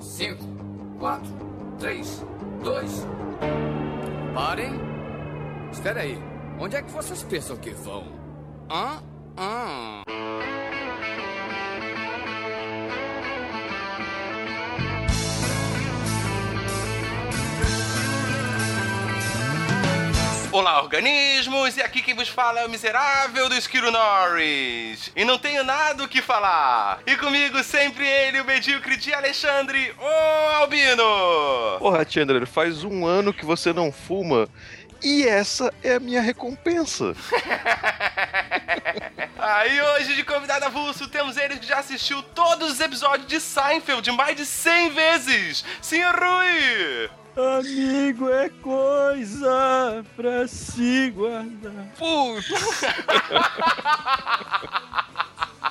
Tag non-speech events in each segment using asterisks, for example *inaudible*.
Cinco, quatro, três, dois. Parem. Espera aí. Onde é que vocês pensam que vão? Hã? Hã? Olá, organismos! E aqui quem vos fala é o miserável do Esquilo Norris. E não tenho nada o que falar. E comigo sempre ele, o medíocre de Alexandre, o Albino. Porra, Chandler, faz um ano que você não fuma e essa é a minha recompensa. *laughs* Aí ah, hoje de convidado avulso temos ele que já assistiu todos os episódios de Seinfeld mais de 100 vezes. Senhor Rui! Amigo é coisa pra se guardar. Putz! *laughs*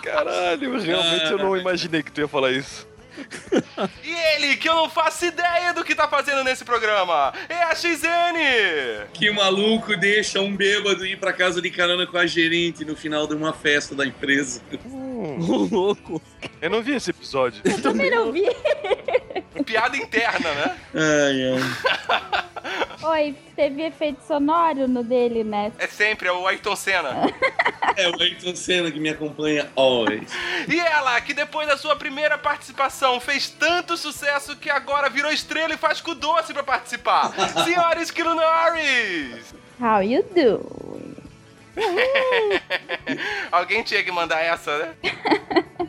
Caralho, realmente eu não imaginei que tu ia falar isso. *laughs* e ele, que eu não faço ideia do que tá fazendo nesse programa, é a XN! Que maluco deixa um bêbado ir pra casa de carona com a gerente no final de uma festa da empresa. *laughs* Hum, louco. Eu não vi esse episódio. Eu também não vi. *laughs* Piada interna, né? Ai, ai. Oi, teve efeito sonoro no dele, né? É sempre, é o Ayrton Senna. *laughs* é o Ayrton Senna que me acompanha always. E ela, que depois da sua primeira participação fez tanto sucesso que agora virou estrela e faz com doce pra participar. *laughs* Senhora Esquilo Norris! How you do? *laughs* Alguém tinha que mandar essa, né?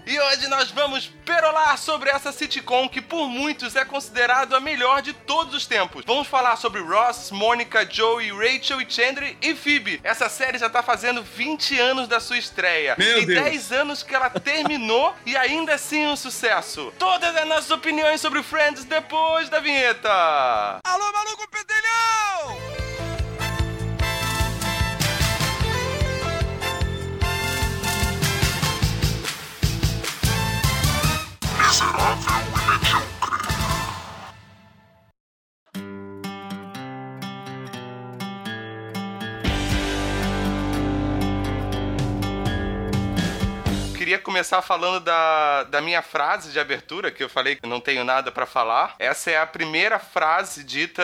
E hoje nós vamos perolar sobre essa sitcom que por muitos é considerado a melhor de todos os tempos. Vamos falar sobre Ross, Mônica, Joey, Rachel e Chandler e Phoebe. Essa série já tá fazendo 20 anos da sua estreia. Meu e Deus. 10 anos que ela terminou *laughs* e ainda assim um sucesso. Todas as nossas opiniões sobre Friends depois da vinheta. Alô, maluco pedelhão! Miserável e medíocre. Queria começar falando da, da minha frase de abertura, que eu falei que não tenho nada para falar. Essa é a primeira frase dita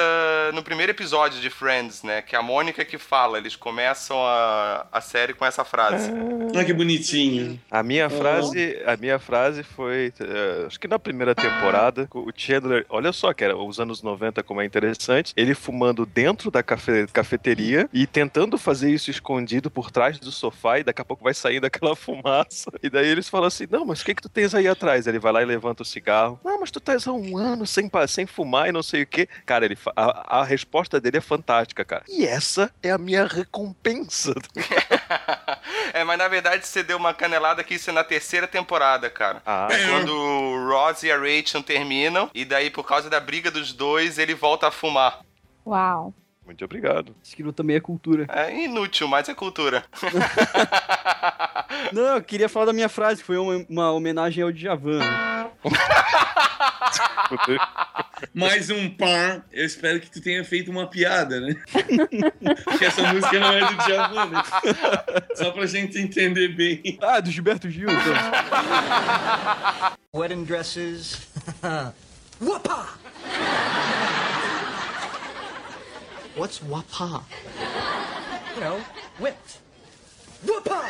no primeiro episódio de Friends, né? Que é a Mônica que fala. Eles começam a, a série com essa frase. Ah, que bonitinho. A minha frase, a minha frase foi, uh, acho que na primeira temporada, o Chandler, olha só que era os anos 90 como é interessante, ele fumando dentro da cafe, cafeteria e tentando fazer isso escondido por trás do sofá e daqui a pouco vai saindo aquela *laughs* fumaça. E daí eles falam assim: Não, mas o que que tu tens aí atrás? Ele vai lá e levanta o cigarro. Não, mas tu estás há um ano sem, sem fumar e não sei o que. Cara, ele, a, a resposta dele é fantástica, cara. E essa é a minha recompensa. *laughs* é, mas na verdade você deu uma canelada que isso é na terceira temporada, cara. Ah. É quando o Ross e a Rachel terminam, e daí por causa da briga dos dois, ele volta a fumar. Uau. Muito obrigado. Aquilo também é cultura. É inútil, mas é cultura. *laughs* Não, eu queria falar da minha frase, que foi uma, uma homenagem ao Djavan. *laughs* Mais um par. Eu espero que tu tenha feito uma piada, né? *laughs* Porque essa música não é do Djavan, né? Só pra gente entender bem. Ah, do Gilberto Gil, então. Wedding dresses. Wapa! What's wapa? You know, whipped. Wapa!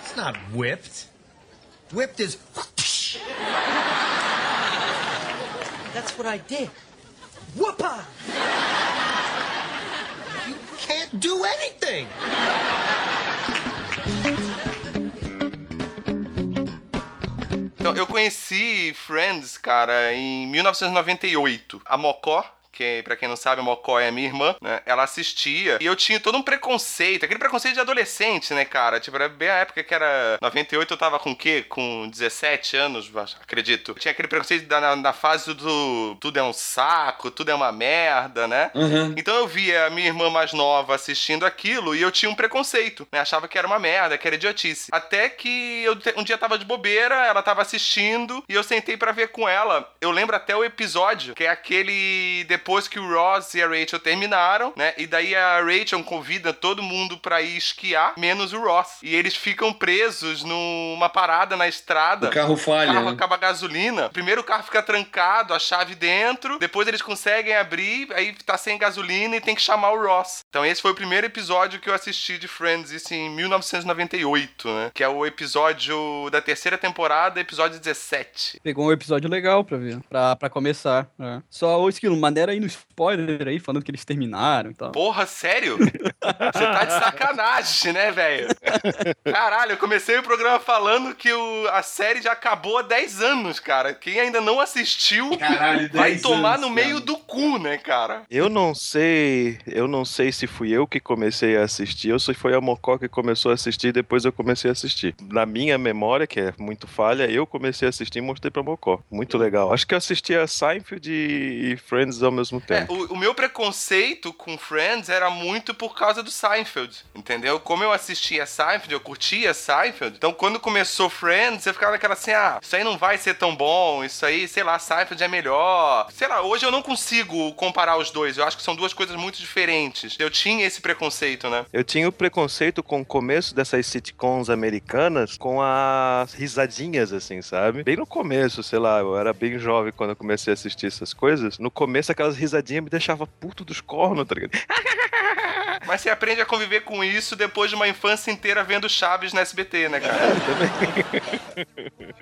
it's not whipped. Whipped is. That's what I did. Whoopa! You can't do anything! Então, eu conheci Friends, cara, em 1998. A Mocó, que para quem não sabe, a Mocó é minha irmã, né? Ela assistia e eu tinha todo um preconceito, aquele preconceito de adolescente, né, cara? Tipo, era bem a época que era 98, eu tava com o quê? Com 17 anos, acredito. Tinha aquele preconceito da, na, na, fase do tudo é um saco, tudo é uma merda, né? Uhum. Então eu via a minha irmã mais nova assistindo aquilo e eu tinha um preconceito, né? Achava que era uma merda, que era idiotice. Até que eu um dia tava de bobeira, ela tava assistindo e eu sentei para ver com ela. Eu lembro até o episódio, que é aquele depois que o Ross e a Rachel terminaram, né? E daí a Rachel convida todo mundo pra ir esquiar, menos o Ross. E eles ficam presos numa parada na estrada. O carro O falha. carro né? acaba a gasolina. Primeiro o carro fica trancado, a chave dentro. Depois eles conseguem abrir, aí tá sem gasolina e tem que chamar o Ross. Então esse foi o primeiro episódio que eu assisti de Friends, isso em 1998, né? Que é o episódio da terceira temporada, episódio 17. Pegou um episódio legal pra ver, pra, pra começar. é. Só o Esquilo, maneira aí no spoiler aí, falando que eles terminaram e tal. Porra, sério? Você tá de sacanagem, né, velho? Caralho, eu comecei o programa falando que o- a série já acabou há 10 anos, cara. Quem ainda não assistiu Caralho, vai 10 tomar anos, no meio cara. do cu, né, cara? Eu não sei, eu não sei se fui eu que comecei a assistir ou se foi a Mocó que começou a assistir e depois eu comecei a assistir. Na minha memória, que é muito falha, eu comecei a assistir e mostrei pra Mocó. Muito legal. Acho que eu assisti a Seinfeld e e Friends ao mesmo É, tempo. o, o meu preconceito com Friends era muito por causa do Seinfeld, entendeu? Como eu assistia Seinfeld, eu curtia Seinfeld, então quando começou Friends, eu ficava naquela assim, ah, isso aí não vai ser tão bom, isso aí, sei lá, Seinfeld é melhor. Sei lá, hoje eu não consigo comparar os dois, eu acho que são duas coisas muito diferentes. Eu tinha esse preconceito, né? Eu tinha o preconceito com o começo dessas sitcoms americanas com as risadinhas, assim, sabe? Bem no começo, sei lá, eu era bem jovem quando eu comecei a assistir essas coisas. No começo, aquelas risadinhas me deixavam puto dos cornos, tá ligado? *laughs* Mas você aprende a conviver com isso depois de uma infância inteira vendo Chaves na SBT, né, cara?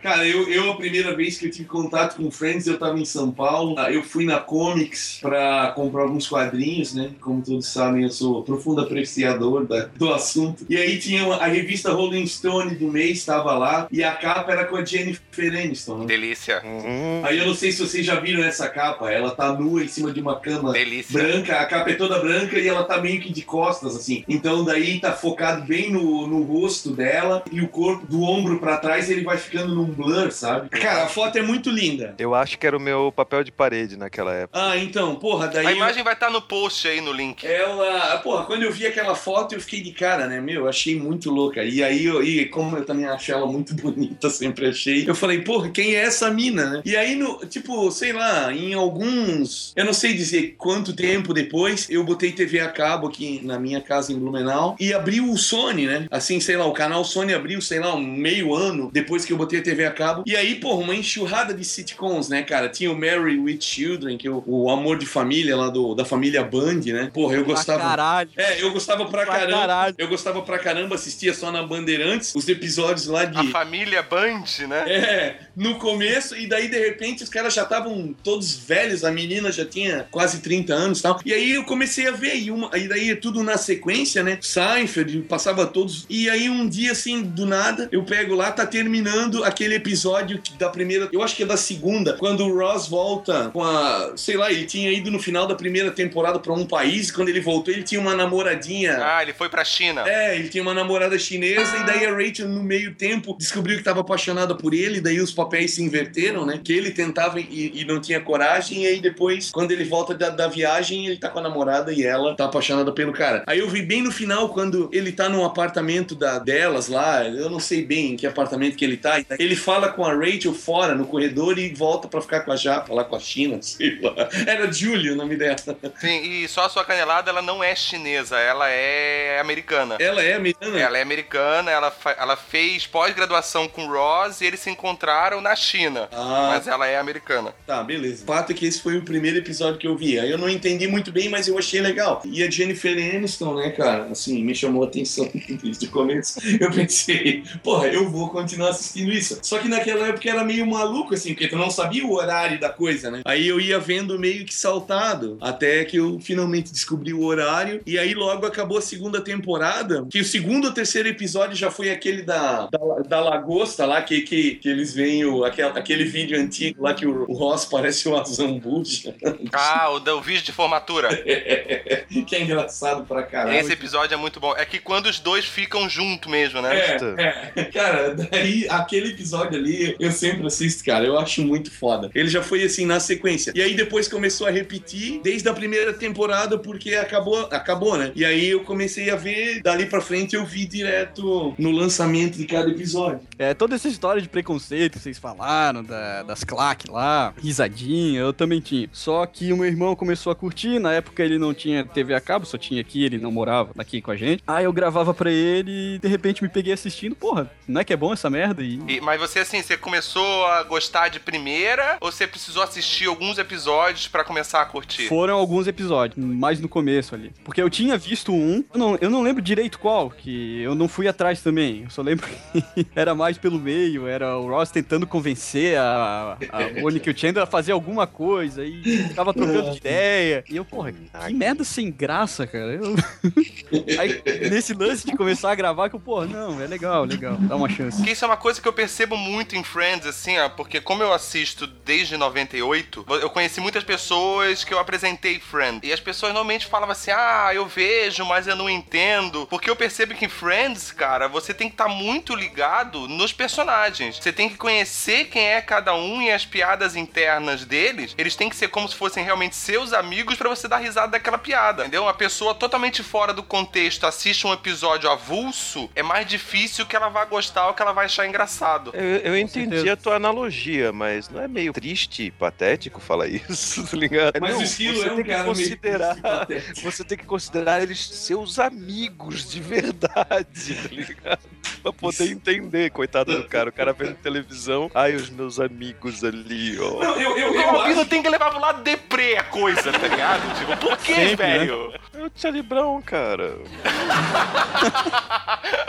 Cara, eu, eu a primeira vez que eu tive contato com Friends, eu tava em São Paulo. Ah, Eu fui na Comics pra comprar alguns quadrinhos, né? Como todos sabem, eu sou profundo apreciador da- do assunto. E aí tinha uma- a revista Rolling Stone do mês, estava lá, e a capa era com a Jennifer Aniston. Né? Delícia. Hum, Aí eu não sei se vocês já viram essa capa. Ela tá nua em cima de uma cama Delícia. branca, a capa é toda branca e ela tá meio que de costas, assim. Então daí tá focado bem no, no rosto dela e o corpo do ombro pra trás ele vai ficando num blur, sabe? Cara, a foto é muito linda. eu acho que era o meu papel de parede naquela época. Ah, então, porra, daí. A imagem vai estar no post aí no link. Ela, porra, quando eu vi aquela foto eu fiquei de cara, né, meu, achei muito louca. E aí, eu, e como eu também achei ela muito *laughs* bonita, sempre achei, eu falei, porra, quem é essa mina, né? E aí, no, tipo, sei lá, em alguns, eu não sei dizer quanto tempo depois, eu botei TV a cabo aqui na minha casa em Blumenau e abriu o Sony, né? Assim, sei lá, o canal Sony abriu, sei lá, um meio ano depois que eu botei a TV a cabo. E aí, porra, uma enxurrada de sitcoms, né, cara? Tinha o Mary with Children, que é o, o amor de família lá do, da família Band, né? Porra, eu gostava. Pra caralho. É, eu gostava pra Pra caramba. caralho. Eu gostava pra caramba, assistia só na Bandeirantes, os episódios lá A de. família Band, né? É, no começo, e daí de repente os caras já estavam todos velhos, a menina já tinha quase 30 anos e tal. E aí eu comecei a ver, e, uma, e daí é tudo na sequência, né? Seinfeld, passava todos. E aí um dia, assim, do nada, eu pego lá, tá terminando aquele episódio da primeira, eu acho que é da segunda, quando o Ross volta com a. Sei lá, ele tinha ido no final da primeira temporada pra um país, e quando ele voltou, ele tinha uma namoradinha. Ah, ele foi pra China. É, ele tinha uma namorada chinesa e daí a Rachel, no meio tempo, descobriu que estava apaixonada por ele, e daí os papéis se inverteram, né? Que ele tentava e, e não tinha coragem, e aí depois, quando ele volta da, da viagem, ele tá com a namorada e ela tá apaixonada pelo cara. Aí eu vi bem no final, quando ele tá num apartamento da, delas lá, eu não sei bem em que apartamento que ele tá, ele fala com a Rachel fora, no corredor, e volta pra ficar com a Japa lá com a China, *laughs* sei lá. Era Julie o nome dela. Sim, e só a sua canelada, ela não é chinesa, ela é americana. Ela é americana? Ela é americana, ela, ela fez pós-graduação com o Ross e eles se encontraram na China. Ah, Mas ela é americana. Tá, beleza. O fato é que esse foi o primeiro episódio que eu vi. Aí eu não entendi muito bem, mas eu achei legal. E a Jennifer Aniston, né, cara, assim, me chamou a atenção *laughs* desde o começo. Eu pensei, porra, eu vou continuar assistindo isso. Só que naquela época era meio maluco, assim, porque tu não sabia o horário da coisa, né? Aí eu ia vendo meio que saltado, até que eu finalmente descobri o horário. E aí logo acabou a segunda temporada, que o segundo ou terceiro episódio já foi aquele da, da, da lagosta lá, que, que, que eles veem o, aquele, aquele vídeo antigo lá que o, o Ross parece o Azambuja. Ah, o, o vídeo de formatura. *laughs* que é engraçado engraçado pra caralho. Esse episódio é muito bom. É que quando os dois ficam junto mesmo, né? É, é. Cara, daí aquele episódio ali eu sempre assisto, cara. Eu acho muito foda. Ele já foi assim na sequência. E aí depois começou a repetir desde a primeira temporada porque acabou, acabou, né? E aí eu comecei a ver dali pra frente eu vi direto no lançamento de cada episódio. É, toda essa história de preconceito que vocês falaram, da- das claques lá, risadinha, eu também tinha. Só que o meu irmão começou a curtir, na época ele não tinha TV a cabo, só tinha aqui, ele não morava aqui com a gente. Aí eu gravava pra ele e de repente me peguei assistindo, porra, não é que é bom essa merda? E E- mas você, assim, você começou a gostar de primeira ou você precisou assistir alguns episódios pra começar a curtir? Foram alguns episódios, mais no começo ali. Porque eu tinha visto um, eu não, eu não lembro direito qual, que eu não fui atrás também. Eu só lembro *laughs* que era mais pelo meio, era o Ross tentando convencer a, a Mônica e o Chandler a fazer alguma coisa, e ficava trocando de ideia. E eu, porra, que merda sem graça, cara. Eu- *laughs* Aí, nesse lance de começar a gravar, que eu, porra, não, é legal, legal, dá uma chance. Porque isso é uma coisa que eu percebo muito em Friends, assim, ó, porque como eu assisto desde 98, eu conheci muitas pessoas que eu apresentei Friends. E as pessoas normalmente falavam assim: ah, eu vejo, mas eu não entendo. Porque eu percebo que em Friends, cara, você tem que estar muito ligado nos personagens. Você tem que conhecer quem é cada um e as piadas internas deles. Eles têm que ser como se fossem realmente seus amigos pra você dar risada daquela piada. Entendeu? Uma pessoa totalmente fora do contexto assiste um episódio avulso, é mais difícil que ela vá gostar ou que ela vai achar engraçado. Eu, eu entendi certeza. a tua analogia, mas não é meio triste e patético falar isso, *laughs* tá ligado? Mas não, o você é um tem que cara meio considerar, patético. Você tem que considerar eles seus amigos de verdade, tá ligado? Pra poder entender, coitado do cara. O cara vendo televisão, ai, os meus amigos ali, ó. Não, eu, eu, O eu Albino acho tem que levar pro lado deprê a coisa, tá ligado? Tipo, por que, Sempre, né? velho? É o Charlie Brown, cara. *laughs*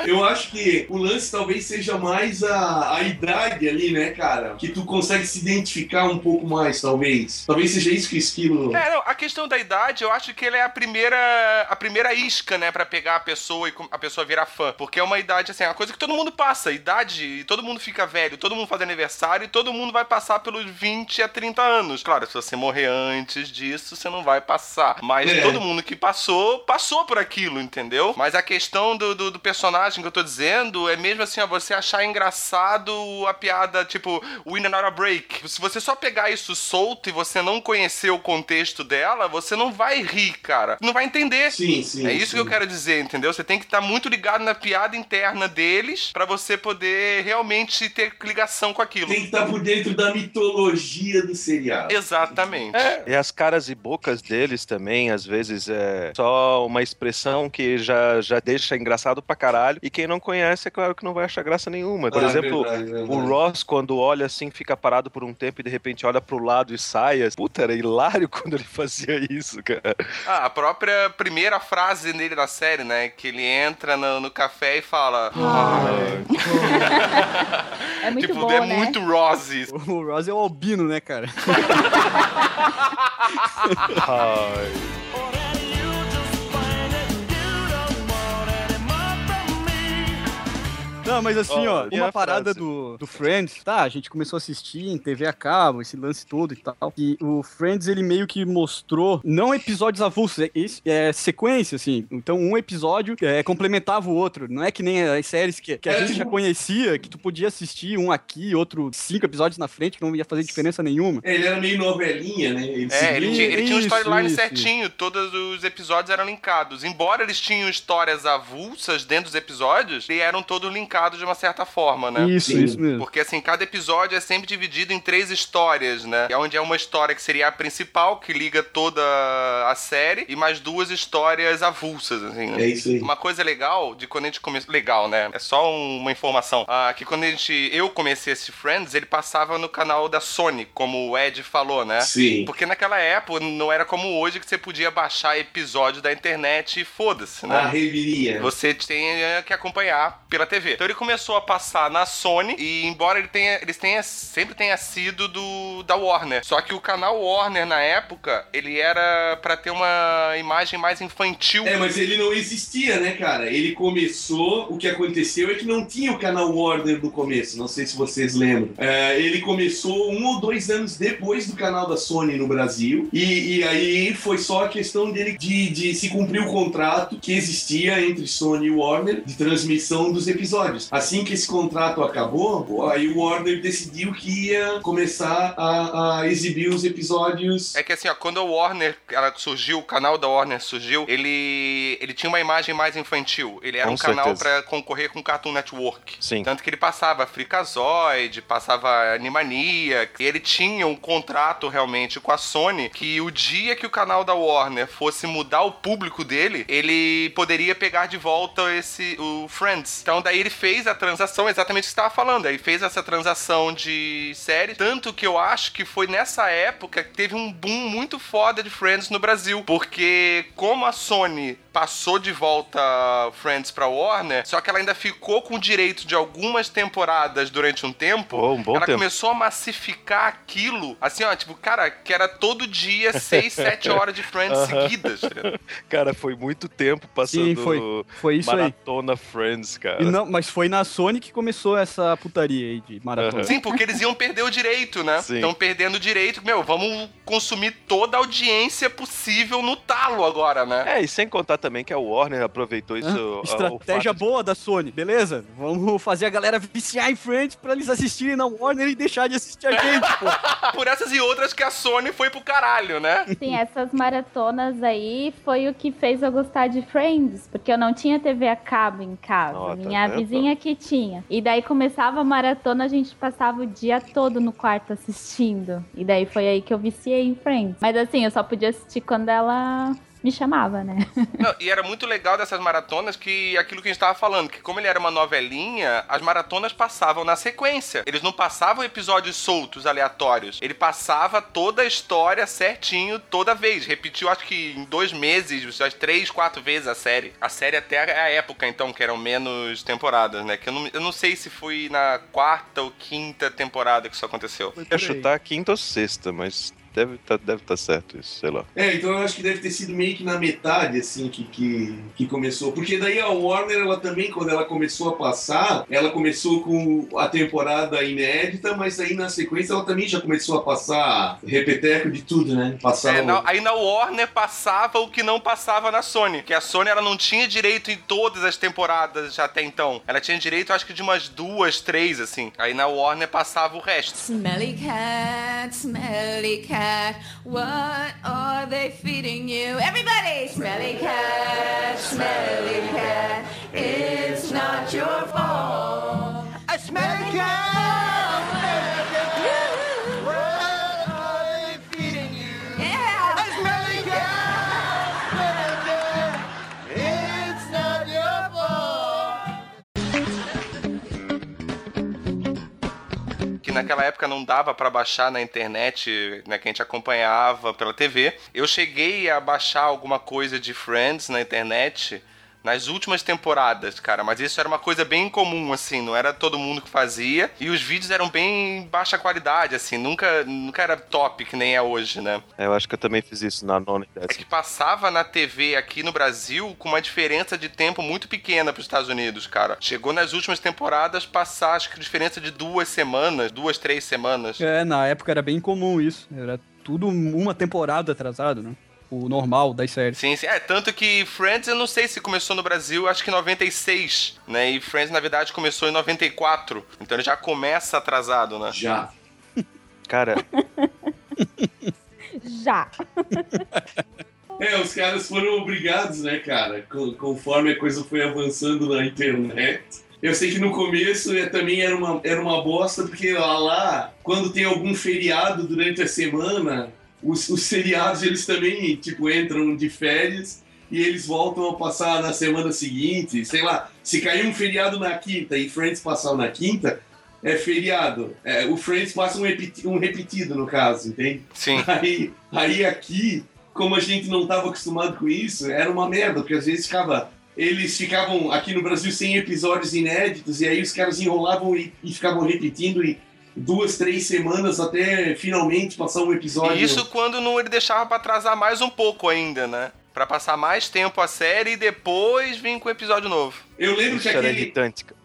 Eu acho que o lance talvez seja mais a, a idade ali, né, cara? Que tu consegue se identificar um pouco mais, talvez. Talvez seja isso que o esquilo. É, não, a questão da idade, eu acho que ele é a primeira a primeira isca, né, Pra pegar a pessoa e a pessoa virar fã. Porque é uma idade, assim, é uma coisa que todo mundo passa. Idade, e todo mundo fica velho, todo mundo faz aniversário e todo mundo vai passar pelos 20 a 30 anos. Claro, se você morrer antes disso, você não vai passar. Mas É. todo mundo que passou, passou por aquilo, entendeu? Mas a questão do, do, do personagem que eu tô dizendo é mesmo assim, ó, você achar engraçado a piada, tipo, Win Another Break. Se você só pegar isso solto e você não conhecer o contexto dela, você não vai rir, cara. Não vai entender. Sim, sim. É isso sim. que eu quero dizer, entendeu? Você tem que estar muito ligado na piada interna deles pra você poder realmente ter ligação com aquilo. Tem que estar por dentro da mitologia do seriado. Exatamente. E as caras e bocas deles também, às vezes, é só uma expressão que já, já deixa engraçado pra caralho. E quem não conhece, é claro que não vai achar graça nenhuma. Por Ah, exemplo, verdade, verdade. o Ross, quando olha assim, fica parado por um tempo e de repente olha pro lado e sai. Puta, era hilário *laughs* quando ele fazia isso, cara. Ah, a própria primeira frase dele na série, né? Que ele entra no, no café e fala. *laughs* É muito tipo, bom, é né? muito Ross isso. O Ross é o albino, né, cara? *laughs* Ai. Não, mas assim, Ó, ó, uma a parada do, do Friends, tá, a gente começou a assistir em TV a cabo, esse lance todo e tal, e o Friends, ele meio que mostrou, não episódios avulsos, é, é sequência, assim, então um episódio é, complementava o outro, não é que nem as séries que, que a É, gente já tipo- conhecia, que tu podia assistir um aqui, outro cinco episódios na frente, que não ia fazer diferença nenhuma. Ele era meio novelinha, né? Ele É, ele tinha, ele tinha um Isso, storyline isso, certinho, todos os episódios eram linkados. Embora eles tinham histórias avulsas dentro dos episódios, eles eram todos linkados de uma certa forma, né? Isso, Sim. isso mesmo. Porque assim, cada episódio é sempre dividido em três histórias, né? É onde é uma história que seria a principal, que liga toda a série, e mais duas histórias avulsas, assim, né? É isso aí. Uma coisa legal de quando a gente começou. Legal, né? É só um- uma informação. Ah, que quando a gente. Eu comecei esse Friends, ele passava no canal da Sony, como o Ed falou, né? Sim. Porque naquela época não era como hoje que você podia baixar episódio da internet e foda-se, né? A reviria. Você tem que acompanhar pela TV. Então ele começou a passar na Sony e embora ele tenha, eles tenha sempre tenha sido do da Warner. Só que o canal Warner na época, ele era pra ter uma imagem mais infantil. É, mas ele não existia, né, cara? Ele começou, o que aconteceu é que não tinha o canal Warner no começo, não sei se vocês lembram. É, ele começou um ou dois anos depois do canal da Sony no Brasil, e, e aí foi só a questão dele de, de se cumprir o contrato que existia entre Sony e Warner de transmissão dos episódios. Assim que esse contrato acabou, aí o Warner decidiu que ia começar a, a exibir os episódios. É que assim, ó, quando a Warner ela surgiu, o canal da Warner surgiu, ele, ele tinha uma imagem mais infantil. Ele era Com um canal certeza. pra concorrer com o Cartoon Network. Sim. Tanto que ele passava Freakazoid, passava Animania, e ele tinha um contrato realmente com a Sony que o dia que o canal da Warner fosse mudar o público dele, ele poderia pegar de volta esse o Friends. Então daí ele fez a transação, exatamente o que você estava falando, aí fez essa transação de série, tanto que eu acho que foi nessa época que teve um boom muito foda de Friends no Brasil, porque como a Sony passou de volta Friends pra Warner, só que ela ainda ficou com o direito de algumas temporadas durante um tempo. Oh, um bom ela tempo. começou a massificar aquilo, assim, ó, tipo, cara, que era todo dia 6, 7 *laughs* horas de Friends Aham. seguidas. tá ligado? Cara, foi muito tempo passando Sim, foi. Foi isso aí. maratona Friends, cara. E não, mas foi na Sony que começou essa putaria aí de maratona. Sim, porque eles iam perder o direito, né? Sim. Estão perdendo o direito. Meu, vamos consumir toda a audiência possível no talo agora, né? É, e sem contar também que a Warner aproveitou isso. Hã? a- o Estratégia fato de- boa da Sony, beleza? Vamos fazer a galera viciar em Friends pra eles assistirem na Warner e deixar de assistir a gente, pô. *laughs* Por essas e outras que a Sony foi pro caralho, né? Sim, essas maratonas aí foi o que fez eu gostar de Friends, porque eu não tinha TV a cabo em casa. Tá Minha vizinha que tinha. E daí começava a maratona, a gente passava o dia todo no quarto assistindo. E daí foi aí que eu viciei em Friends. Mas assim, eu só podia assistir quando ela me chamava, né? *laughs* Não, e era muito legal dessas maratonas que aquilo que a gente tava falando, que como ele era uma novelinha, as maratonas passavam na sequência. Eles não passavam episódios soltos, aleatórios. Ele passava toda a história certinho toda vez. Repetiu, acho que em dois meses, três, quatro vezes a série. A série até a época, então, que eram menos temporadas, né? Que eu não, eu não sei se foi na quarta ou quinta temporada que isso aconteceu. Eu ia chutar quinta ou sexta, mas deve tá, deve tá certo isso, sei lá. É, então eu acho que deve ter sido meio que na metade, assim, que, que, que começou. Porque daí a Warner, ela também, quando ela começou a passar, ela começou com a temporada inédita, mas aí na sequência ela também já começou a passar repeteco de tudo, né? Passar É, o- na- aí na Warner passava o que não passava na Sony. Que a Sony ela não tinha direito em todas as temporadas até então. Ela tinha direito, acho que de umas duas, três, assim. Aí na Warner passava o resto. Smelly cat, smelly cat, what are they feeding you? Everybody! Smelly cat, smelly cat, it's not your fault. A smelly cat! What que naquela época não dava pra baixar na internet, né, que a gente acompanhava pela TV. Eu cheguei a baixar alguma coisa de Friends na internet nas últimas temporadas, cara, mas isso era uma coisa bem incomum, assim, não era todo mundo que fazia, e os vídeos eram bem baixa qualidade, assim, nunca, nunca era top que nem é hoje, né? É, Eu acho que eu também fiz isso na nona e É que passava na TV aqui no Brasil com uma diferença de tempo muito pequena para os Estados Unidos, cara. Chegou nas últimas temporadas passar, acho que diferença de duas semanas, duas, três semanas. É, na época era bem comum isso. Era tudo uma temporada atrasado, né? O normal das séries. Sim, sim. É, tanto que Friends, eu não sei se começou no Brasil, acho que em 96, né? E Friends, na verdade, começou em 94. Então ele já começa atrasado, né? Já. *laughs* Cara, Já. *laughs* É, os caras foram obrigados, né, cara? Co- Conforme a coisa foi avançando na internet. Eu sei que no começo é, também era uma, era uma bosta, porque lá, lá, quando tem algum feriado durante a semana, os, os feriados eles também, tipo, entram de férias e eles voltam a passar na semana seguinte. Sei lá, se cair um feriado na quinta e Friends passar na quinta, é feriado. É, o Friends passa um, repeti- um repetido, no caso, entende? Sim. Aí, aí aqui, como a gente não estava acostumado com isso, era uma merda, porque às vezes ficava eles ficavam aqui no Brasil sem episódios inéditos, e aí os caras enrolavam e, e ficavam repetindo e duas, três semanas até finalmente passar um episódio. E isso quando não ele deixava pra atrasar mais um pouco ainda, né? Pra passar mais tempo a série e depois vir com o episódio novo. Eu lembro Isso que era aquele,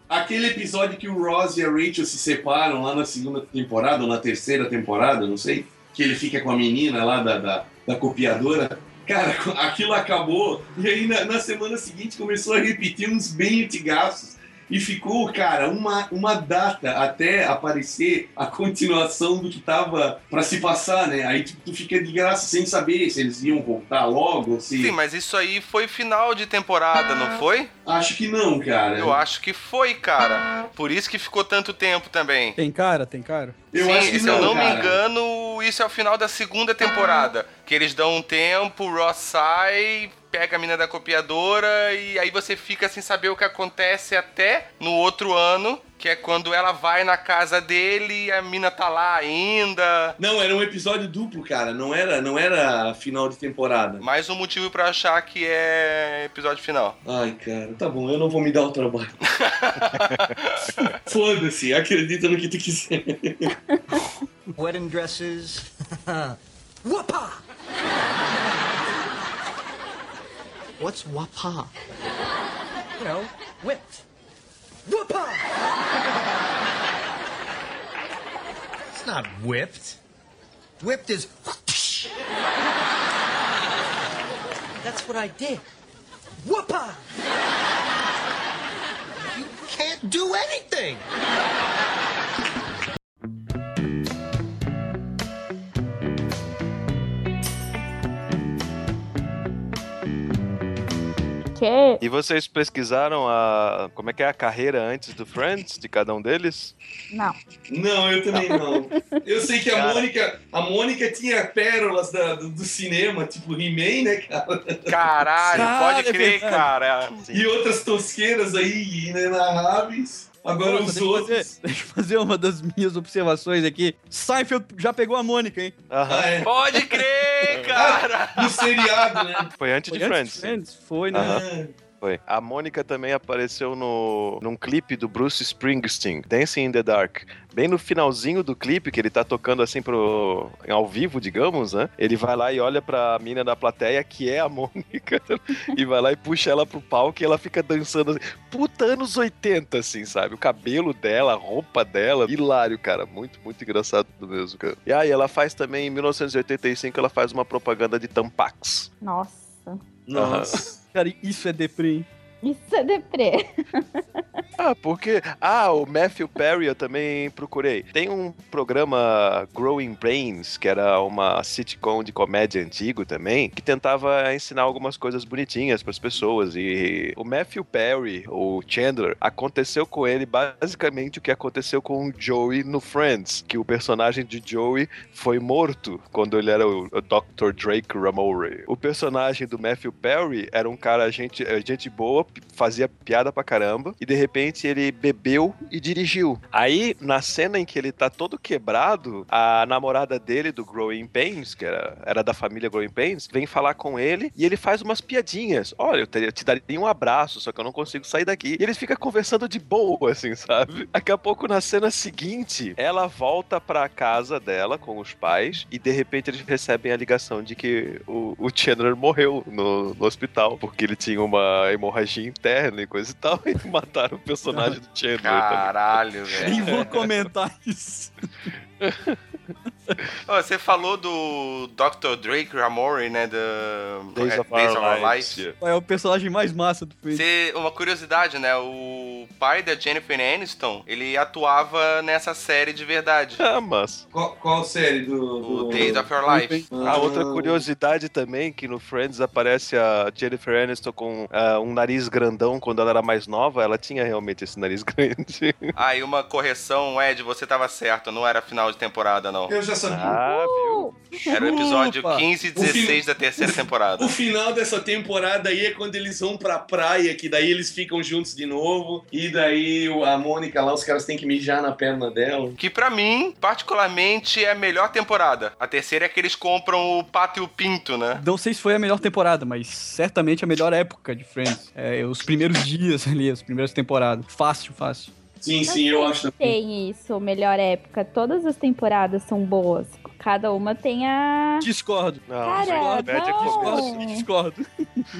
aquele episódio que o Ross e a Rachel se separam lá na segunda temporada, ou na terceira temporada, não sei, que ele fica com a menina lá da, da, da copiadora. Cara, *laughs* aquilo acabou, e aí na, na semana seguinte começou a repetir uns bem antigaços. E ficou, cara, uma, uma data até aparecer a continuação do que tava pra se passar, né? Aí tipo, tu fica de graça sem saber se eles iam voltar logo, se. Sim, mas isso aí foi final de temporada, não foi? Acho que não, cara. Eu acho que foi, cara. Por isso que ficou tanto tempo também. Tem cara, tem cara. Eu Sim, acho que se não, eu não cara. me engano, isso é o final da segunda temporada. Que eles dão um tempo, o Ross sai, pega a mina da copiadora e aí você fica sem saber o que acontece até no outro ano, que é quando ela vai na casa dele e a mina tá lá ainda. Não, era um episódio duplo, cara. Não era, não era final de temporada. Mais um motivo pra achar que é episódio final. Ai, cara, tá bom, eu não vou me dar o trabalho. *laughs* Foda-se, acredita no que tu quiser. Wedding dresses. *laughs* Wapa! What's wapa? You know, whipped. Wapa! It's not whipped. Whipped is. That's what I did. Wapa! You can't do anything! Que? E vocês pesquisaram a como é que é a carreira antes do Friends de cada um deles? Não. Não, eu também não. Eu sei que a Cara. Mônica, a Mônica tinha pérolas da- do, do cinema, tipo He-Man, né, cara? Caralho, pode é crer, cara. E outras tosqueiras aí inenarráveis. Agora Nossa, os outros. fazer, *laughs* deixa eu fazer uma das minhas observações aqui. Seinfeld já pegou a Mônica, hein? Ah, é. Pode crer, *laughs* cara. No seriado, né? Foi antes Foi de antes Friends. de Friends? Foi, né? Aham. Foi. A Mônica também apareceu no, num clipe do Bruce Springsteen, Dancing in the Dark. Bem no finalzinho do clipe, que ele tá tocando assim pro. ao vivo, digamos, né? Ele vai lá e olha pra mina da plateia, que é a *laughs* Mônica, e vai lá e puxa ela pro palco e ela fica dançando assim. Puta, anos 80, assim, sabe? O cabelo dela, a roupa dela. Hilário, cara. Muito, muito engraçado mesmo, cara. E aí, ela faz também, em 1985, ela faz uma propaganda de Tampax. Nossa. Nossa. Cara, isso é deprê, hein? Isso é deprê. *laughs* Ah, porque. Ah, o Matthew Perry eu também procurei. Tem um programa Growing Brains, que era uma sitcom de comédia antigo também, que tentava ensinar algumas coisas bonitinhas para as pessoas. E o Matthew Perry, o Chandler, aconteceu com ele basicamente o que aconteceu com o Joey no Friends, que o personagem de Joey foi morto quando ele era o, o Dr. Drake Ramore. O personagem do Matthew Perry era um cara gente, eh, gente boa, fazia piada pra caramba, e de repente ele bebeu e dirigiu. Aí, na cena em que ele tá todo quebrado, a namorada dele, do Growing Pains, que era, era da família Growing Pains, vem falar com ele e ele faz umas piadinhas. Olha, eu, teria- te daria um abraço, só que eu não consigo sair daqui. E eles ficam conversando de boa, assim, sabe? Daqui a pouco, na cena seguinte, ela volta pra casa dela com os pais e de repente eles recebem a ligação de que o, o Chandler morreu no, no hospital porque ele tinha uma hemorragia interna e coisa e tal *laughs* e mataram o personagem do Chandler também. Caralho, Nem velho. vou comentar isso. *laughs* Você falou do Dr. Drake Ramore, né? Do Days é, of Our Lives. Life. É o personagem mais massa do Friends. Você- uma curiosidade, né? O pai da Jennifer Aniston, ele atuava nessa série de verdade. *laughs* Ah, mas. Qual, qual série do. O do... Days of Your Life. A outra curiosidade também, que no Friends aparece a Jennifer Aniston com ah, um nariz grandão quando ela era mais nova, ela tinha realmente esse nariz *laughs* grande. Ah, e uma correção, Ed, você tava certo, não era final de temporada, não. Eu já Ah, viu? Uhul! Era o episódio Opa. 15 e 16 da terceira temporada. O final dessa temporada aí é quando eles vão pra praia, que daí eles ficam juntos de novo. E daí a Mônica lá, os caras têm que mijar na perna dela. Que pra mim, particularmente, é a melhor temporada. A terceira é que eles compram o pato e o pinto, né? Não sei se foi a melhor temporada, mas certamente a melhor época de Friends. É, os primeiros dias ali, as primeiras temporadas. Fácil, fácil. Sim, Mas sim, eu acho também. Tem isso, melhor época. Todas as temporadas são boas. Cada uma tem a. Discordo. Não, Cara, discordo, média não. Discordo discordo.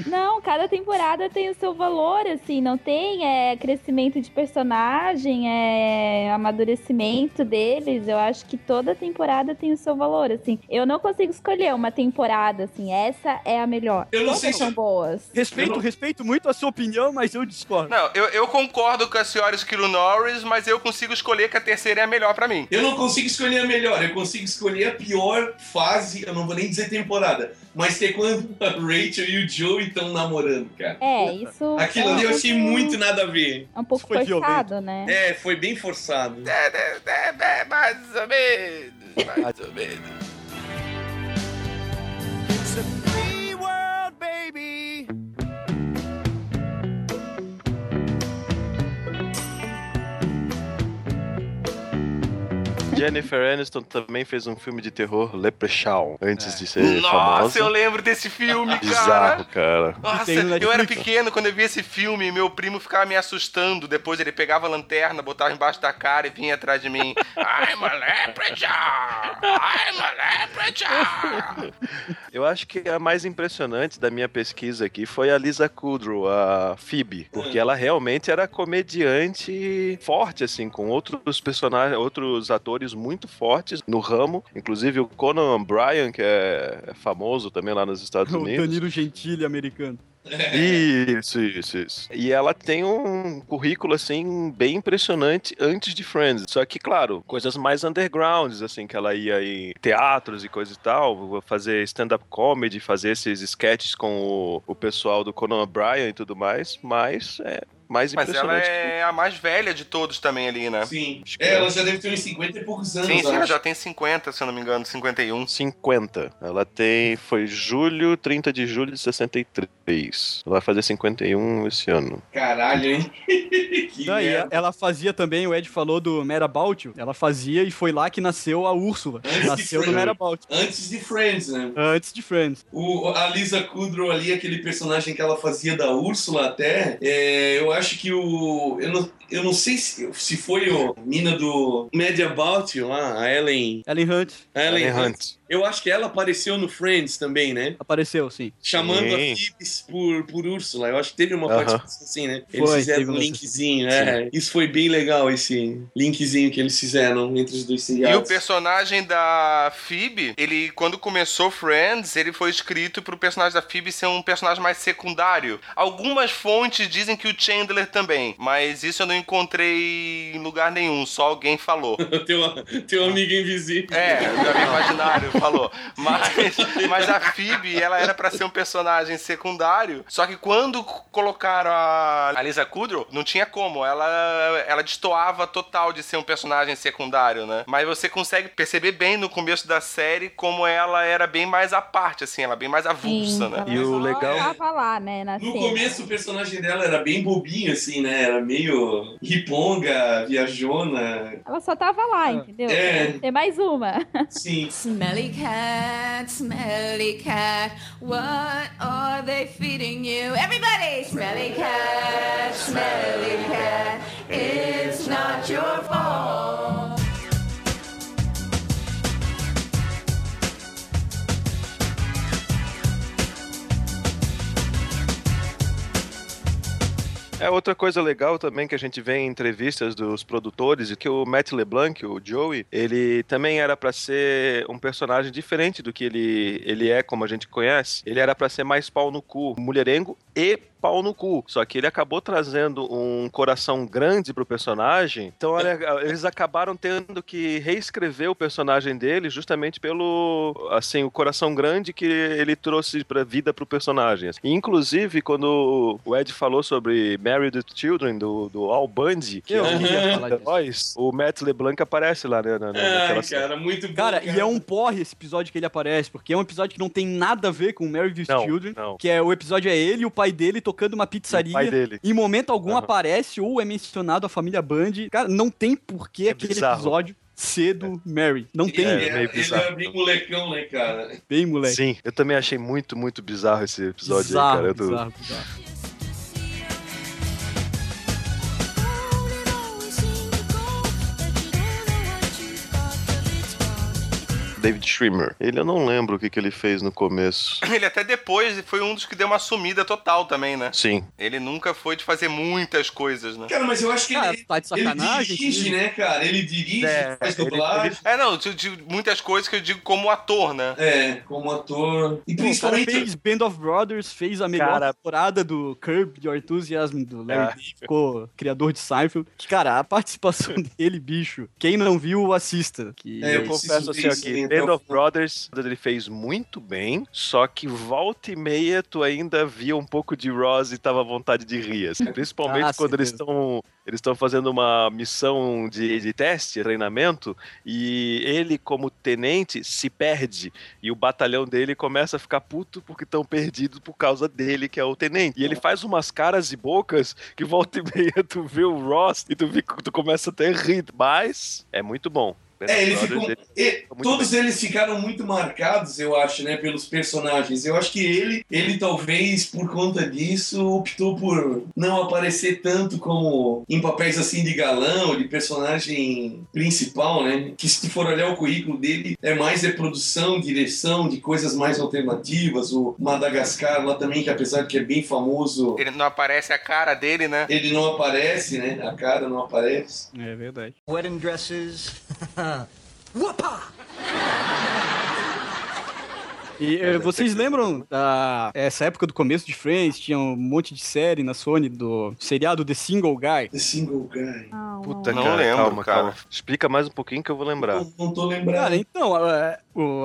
Não, cada temporada tem o seu valor, assim, não tem é, crescimento de personagem, é amadurecimento deles. Eu acho que toda temporada tem o seu valor, assim. Eu não consigo escolher uma temporada, assim, essa é a melhor. Eu não Todas sei se- são boas. Respeito, não- respeito muito a sua opinião, mas eu discordo. Não, eu, eu concordo com a senhora Esquilo Norris, mas eu consigo escolher que a terceira é a melhor pra mim. Eu não consigo escolher a melhor, eu consigo escolher a pior fase, eu não vou nem dizer temporada, mas que é quando *laughs* a Rachel e o Joey estão namorando, cara. É, isso. Aquilo é ali eu um achei pouco- muito nada a ver. É um pouco foi forçado, né? É, foi bem forçado. É, é, é, é mais ou menos. Mais ou menos. It's a free world, baby. Jennifer Aniston também fez um filme de terror, Leprechaun, antes de ser Nossa, famosa. eu lembro desse filme, cara. Bizarro, cara. Nossa, eu era pequeno quando eu vi esse filme e meu primo ficava me assustando. Depois ele pegava a lanterna, botava embaixo da cara e vinha atrás de mim. *laughs* I'm a leprechaun! I'm a leprechaun! Eu acho que a mais impressionante da minha pesquisa aqui foi a Lisa Kudrow, a Phoebe, porque ela realmente era comediante forte, assim, com outros personagens, outros atores muito fortes no ramo, inclusive o Conan O'Brien, que é famoso também lá nos Estados *laughs* O Unidos. Danilo Gentili americano. Isso, isso, isso. E ela tem um currículo, assim, bem impressionante antes de Friends. Só que, claro, coisas mais undergrounds, assim, que ela ia em teatros e coisa e tal, fazer stand-up comedy, fazer esses sketches com o, o pessoal do Conan O'Brien e tudo mais, mas é mais Mas ela é a mais velha de todos também ali, né? Sim. É, é. ela já deve ter uns 50 e poucos anos, Sim, sim, ela já tem 50, se eu não me engano, 51. 50. Ela tem. Foi julho, 30 de julho de 63. Ela vai fazer 51 esse ano. Caralho, hein? *laughs* que Não, e merda. ela fazia também, o Ed falou do Merabout, ela fazia e foi lá que nasceu a Úrsula. Antes Nasceu no Friends. Merabout. Antes de Friends, né? Antes de Friends. O, a Lisa Kudrow ali, aquele personagem que ela fazia da Úrsula até, é, eu acho que o... Eu não, eu não sei se, se foi o mina do Mad About You lá, a Ellen... Ellen Hunt A Ellen, Ellen Hunt. Hunt. Eu acho que ela apareceu no Friends também, né? apareceu, sim. Chamando a Sim. Phoebe por, por Úrsula. Eu acho que teve uma Aham. participação assim, né? Eles Foi, fizeram um linkzinho, é. Isso foi bem legal, esse linkzinho que eles fizeram entre os dois E o seriados. personagem da Phoebe, ele, quando começou Friends, ele foi escrito pro personagem da Phoebe ser um personagem mais secundário. Algumas fontes dizem que o Chandler também, mas isso eu não encontrei em lugar nenhum, só alguém falou. *laughs* teu, teu amigo invisível. É, o meu amigo imaginário falou. Mas, mas a Phoebe, ela era pra ser um personagem secundário, só que quando colocaram a a Lisa Kudrow, não tinha como. Ela, ela destoava total de ser um personagem secundário, né? Mas você consegue perceber bem no começo da série como ela era bem mais à parte, assim, ela bem mais avulsa, Sim, né? E o só legal- Tava lá, né, na No cena. começo o personagem dela era bem bobinho, assim, né? Era meio riponga, viajona. Ela só tava lá, entendeu? É. Tem mais uma. Sim. Smelly cat, smelly cat, what are they feeding you? Everybody! Smelly cat, smelly cat, É outra coisa legal também que a gente vê em entrevistas dos produtores, que o Matt LeBlanc, o Joey, ele também era pra ser um personagem diferente do que ele, ele é, como a gente conhece. Ele era pra ser mais pau no cu, mulherengo e pau no cu. Só que ele acabou trazendo um coração grande pro personagem. Então, olha, eles acabaram tendo que reescrever o personagem dele justamente pelo, assim, o coração grande que ele trouxe pra vida pro personagem. E, inclusive, quando o Ed falou sobre Married with Children, do, do Al Bundy, que Eu é ia falar disso. o Matt LeBlanc aparece lá, né? na- na- Ai, cara, muito bom. Cara, e é um porre esse episódio que ele aparece, porque é um episódio que não tem nada a ver com Mary with Não, Children. não. Que é o episódio é ele e o pai dele tocando uma pizzaria. O pai dele. Em momento algum Aham. aparece ou é mencionado a família Band. Cara, não tem porquê É aquele bizarro. episódio ser do Mary. Não tem. Ele, É, é, ele é bem molecão, né, cara? Bem, moleque. Sim, eu também achei muito, muito bizarro esse episódio bizarro, aí, cara. Tô- bizarro, bizarro. David Schwimmer. Ele eu não lembro o que, que ele fez no começo. *clears throat* Ele até depois foi um dos que deu uma sumida total também, né? Sim. Ele nunca foi de fazer muitas coisas, né? Cara, mas eu acho que Ah, ele, tá de ele sacanagem, dirige, filho. né, cara? Ele dirige, É, faz ele- dublagem. É, não, de, de muitas coisas que eu digo como ator, né? É, como ator. E Pô, o cara principalmente. fez Band of Brothers, fez a melhor Cara- temporada do Curb Your Enthusiasm do Larry. David, ficou criador de Seinfeld. Cara, a *laughs* participação dele, bicho, quem não viu, assista. Que É, Eu eu confesso assim ver Band of Brothers ele fez muito bem, só que volta e meia tu ainda via um pouco de Ross e tava à vontade de rir. assim. Principalmente Ah, quando eles estão eles estão fazendo uma missão de, de teste, treinamento, e ele, como tenente, se perde. E o batalhão dele começa a ficar puto porque estão perdidos por causa dele, que é o tenente. E ele faz umas caras e bocas que volta e meia tu vê o Ross e tu, tu começa até a rir. Mas é muito bom. É, ele ficou, ele- todos eles ficaram muito marcados, eu acho, né, pelos personagens. Eu acho que ele, ele talvez por conta disso optou por não aparecer tanto como em papéis assim de galão, de personagem principal, né? Que se tu for olhar o currículo dele, é mais de produção, direção, de coisas mais alternativas. O Madagascar lá também, que apesar de que é bem famoso, Ele não aparece a cara dele, né? ele não aparece, né? A cara não aparece. É verdade. Wedding dresses. *laughs* Whoopah! E eh, vocês lembram da essa época do começo de Friends? Tinha um monte de série na Sony do seriado The Single Guy. The Single Guy. Não, Puta, Não cara, lembro, calma, cara. calma. Explica mais um pouquinho que eu vou lembrar. Não, não tô lembrando. Cara, então,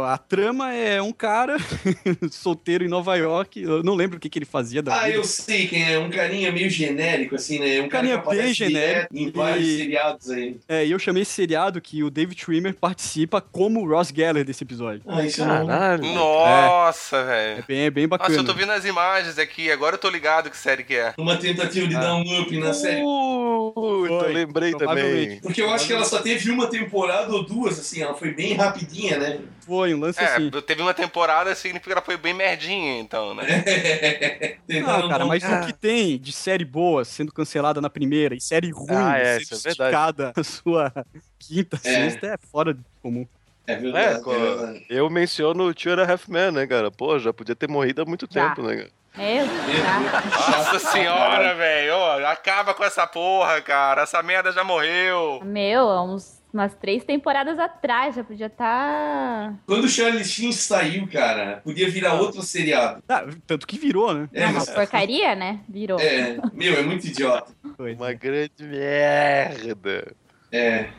a, trama é um cara *laughs* solteiro em Nova York. Eu não lembro o que, que ele fazia da Ah, vida. eu sei quem é. Um carinha meio genérico, assim, né? Um cara Carinha bem genérico. Em vários E- seriados aí. É, e eu chamei esse seriado que o David Schwimmer participa como o Ross Geller desse episódio. Ah, isso eu não... Caralho. Nossa, É velho. bem, é bem bacana. Nossa, eu tô vendo as imagens aqui, agora eu tô ligado que série que é. Uma tentativa de Ah. dar um up na série. Uh, eu Foi, lembrei também. Porque eu acho que ela só teve uma temporada ou duas, assim. Ela foi bem rapidinha, né? Foi um lance É, assim. teve uma temporada, significa que ela foi bem merdinha, então, né? *laughs* Não, cara, dar um- mas o que tem de série boa sendo cancelada na primeira e série ruim Ah, é, sendo isso é verdade. esticada na sua quinta, É. sexta é fora de comum. É verdade, É, é, verdade. Eu menciono o a Half Men, né, cara? Pô, já podia ter morrido há muito Já. tempo, né, cara? Meu Deus. Nossa senhora, velho. Acaba com essa porra, cara. Essa merda já morreu. Meu, há uns, umas três temporadas atrás já podia estar. Quando o Charlie Sheen saiu, cara, podia virar outro seriado. Ah, tanto que virou, né? É, Uma mas- porcaria, né? Virou. é, meu, é muito idiota. Uma grande merda. É.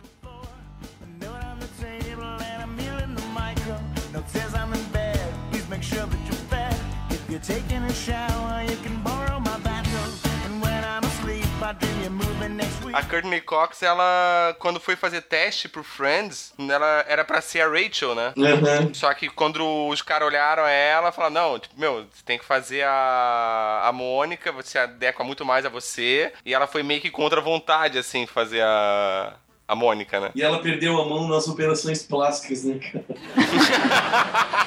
A Courtney Cox, ela, quando foi fazer teste pro Friends, ela era pra ser a Rachel, né? Uhum. Só que quando os caras olharam ela, falaram, não, tipo, meu, você tem que fazer a, a Mônica, você adequa muito mais a você. E ela foi meio que contra a vontade, assim, fazer a, a Mônica, né? E ela perdeu a mão nas operações plásticas, né, cara?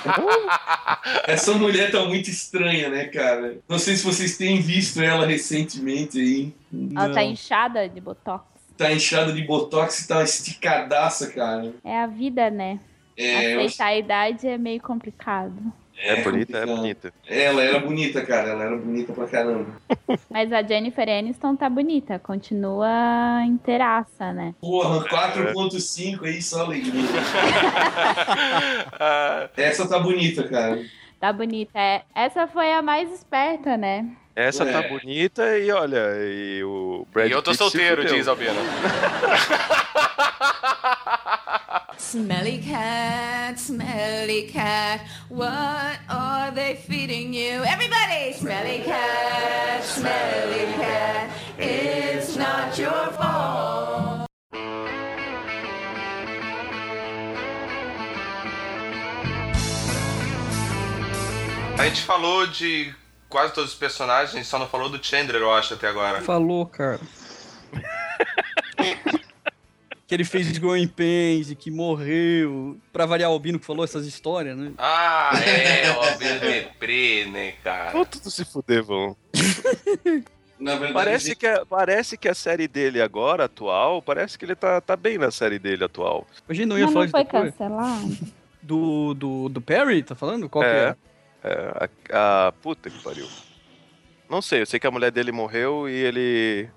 *laughs* Essa mulher tá muito estranha, né, cara? Não sei se vocês têm visto ela recentemente aí. Ela tá Não. inchada de botox. Tá inchada de botox e tá esticadaça, cara. É a vida, né? É, eu Aceitar a idade é meio complicado. É, bonita, é bonita. Ela era bonita, cara. Ela era bonita pra caramba. *laughs* Mas a Jennifer Aniston tá bonita, continua inteiraça, né? Porra, 4.5 aí, só alegria. *laughs* Ah, Essa tá bonita, cara. Tá bonita. É, essa foi a mais esperta, né? Essa É. tá bonita e olha, e o Brad E eu tô Pitt solteiro, diz Albino. *laughs* Smelly cat, smelly cat, what are they feeding you? Everybody! Smelly cat, smelly cat, it's not your fault. A gente falou de quase todos os personagens, só não falou do Chandler, eu acho, até agora. Falou, cara. *laughs* que ele fez Growing Pains e que morreu. Pra variar o Albino que falou essas histórias, né? Ah, é, o Albino Deprê, né, cara? Vão tudo se fuder, vão. *laughs* Na verdade, Parece que, a, parece que a série dele agora, atual, parece que ele tá, tá bem na série dele atual. A gente não ia Mas falar não foi cancelado? Do, do, do Perry, tá falando? Qual que É. é? É, a, a- puta que pariu. Não sei, eu sei que a mulher dele morreu e ele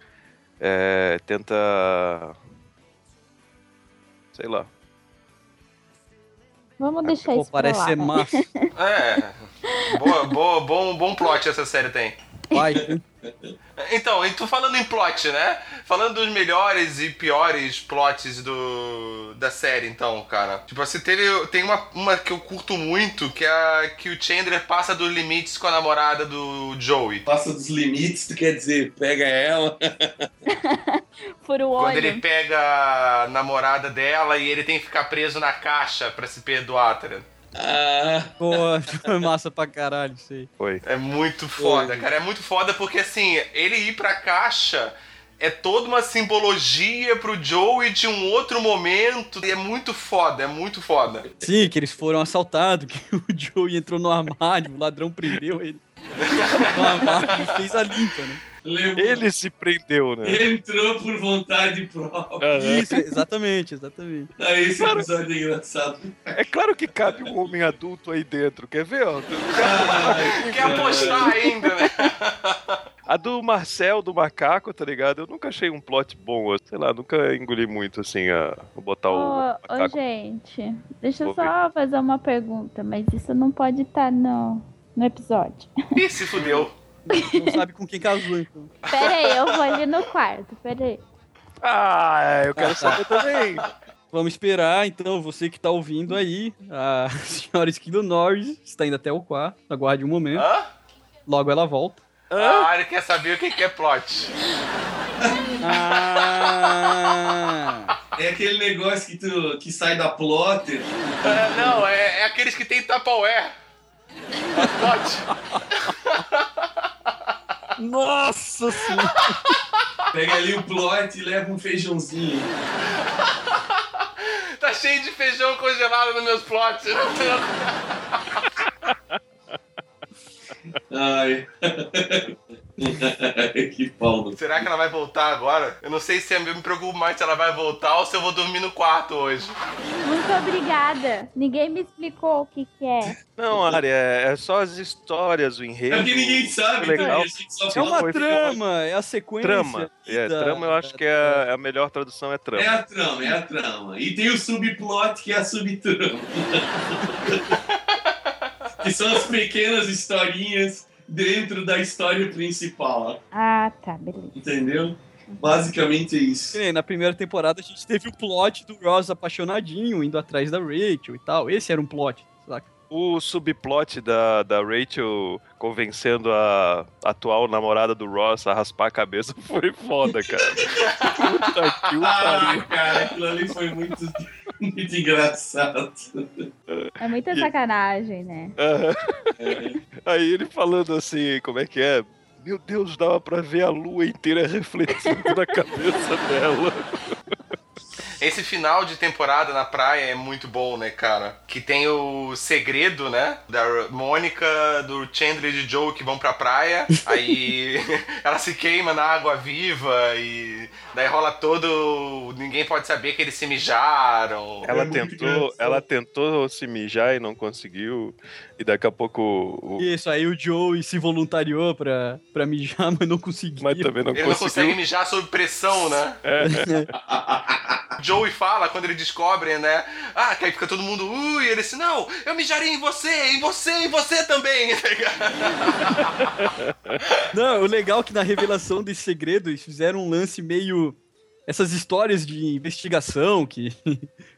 é, tenta. Sei lá. Vamos deixar Pô, isso parece lá. ser né? massa. É. Boa, boa, bom, bom plot essa série tem. Vai. Então, e tu falando em plot, né? Falando dos melhores e piores plots do, da série, então, cara. Tipo assim, teve, tem uma, uma que eu curto muito, que é a, que o Chandler passa dos limites com a namorada do Joey. passa dos limites, tu quer dizer, pega ela. *laughs* Fura o Quando ele pega a namorada dela e ele tem que ficar preso na caixa pra se perdoar, tá ligado? Ah, Pô, foi massa pra caralho isso aí. Foi. É muito foda, cara. É muito foda porque, assim, ele ir pra caixa é toda uma simbologia pro Joey de um outro momento. E é muito foda, é muito foda. Sim, que eles foram assaltados, que *laughs* o Joey entrou no armário, o ladrão prendeu ele. *laughs* No armário e fez a limpa, né? Lembrou. Ele se prendeu, né? entrou por vontade própria. Isso, exatamente, exatamente. Ah, esse episódio é engraçado. É claro que cabe um homem adulto aí dentro, quer ver? Ó? Quer apostar ainda, né? A do Marcel, do macaco, tá ligado? Eu nunca achei um plot bom, sei lá, nunca engoli muito assim a a botar o Ô, ô, macaco. gente, deixa eu só fazer uma pergunta, mas isso não pode estar no, no episódio. Ih, se fudeu. Não sabe com quem casou, então. Pera aí, eu vou ali no quarto, pera aí. Ah, eu quero saber também. Vamos esperar, então, você que tá ouvindo aí, a *laughs* senhora Skin Norris está indo até o quarto, aguarde um momento, Hã? logo ela volta. Ah, ele quer saber o que que é plot. Ah! É aquele negócio que, tu, que sai da plotter. É, não, é, é aqueles que tem Tupperware. É plot. Nossa senhora! Pega ali o plot e leva um feijãozinho. Tá cheio de feijão congelado nos meus plots. Ai. *laughs* que pau Será que ela vai voltar agora? Eu não sei se eu me preocupo mais se ela vai voltar ou se eu vou dormir no quarto hoje. Muito obrigada. Ninguém me explicou o que que é. Não, Ari, é, é só as histórias, o enredo. É porque ninguém sabe, Legal. então, a gente só É uma trama, é a sequência. Trama. É, trama eu acho que é a melhor tradução é trama. É a trama, é a trama. E tem o subplot, que é a subtrama. *laughs* que são as pequenas historinhas dentro da história principal. Ah, tá, beleza. Entendeu? Basicamente é isso. Na primeira temporada a gente teve o plot do Ross apaixonadinho, indo atrás da Rachel e tal. Esse era um plot? O subplot da, da Rachel convencendo a atual namorada do Ross a raspar a cabeça *laughs* foi foda, cara. Puta que o Ah, pariu. cara, aquilo ali foi muito, muito engraçado. É muita sacanagem, né? É. Aí ele falando assim, como é que é? Meu Deus, dava pra ver a lua inteira refletindo na cabeça dela. Esse final de temporada na praia é muito bom, né, cara? Que tem o segredo, né? Da Mônica, do Chandler e de Joe que vão pra praia. *laughs* Aí *laughs* ela se queima na água viva e daí rola todo. Ninguém pode saber que eles se mijaram. Ela muito tentou, ela tentou se mijar e não conseguiu. E daqui a pouco. o- Isso, aí o Joey se voluntariou pra, pra mijar, *laughs* mas não conseguiu. Mas também não Ele não consegue conseguiu. mijar sob pressão, né? *laughs* Joey fala quando ele descobre, né? Ah, que aí fica todo mundo, ui, ele disse, não, eu mijaria em você, em você, em você também, *laughs* tá? *laughs* Não, o legal é que na revelação desse segredo eles fizeram um lance meio. Essas histórias de investigação que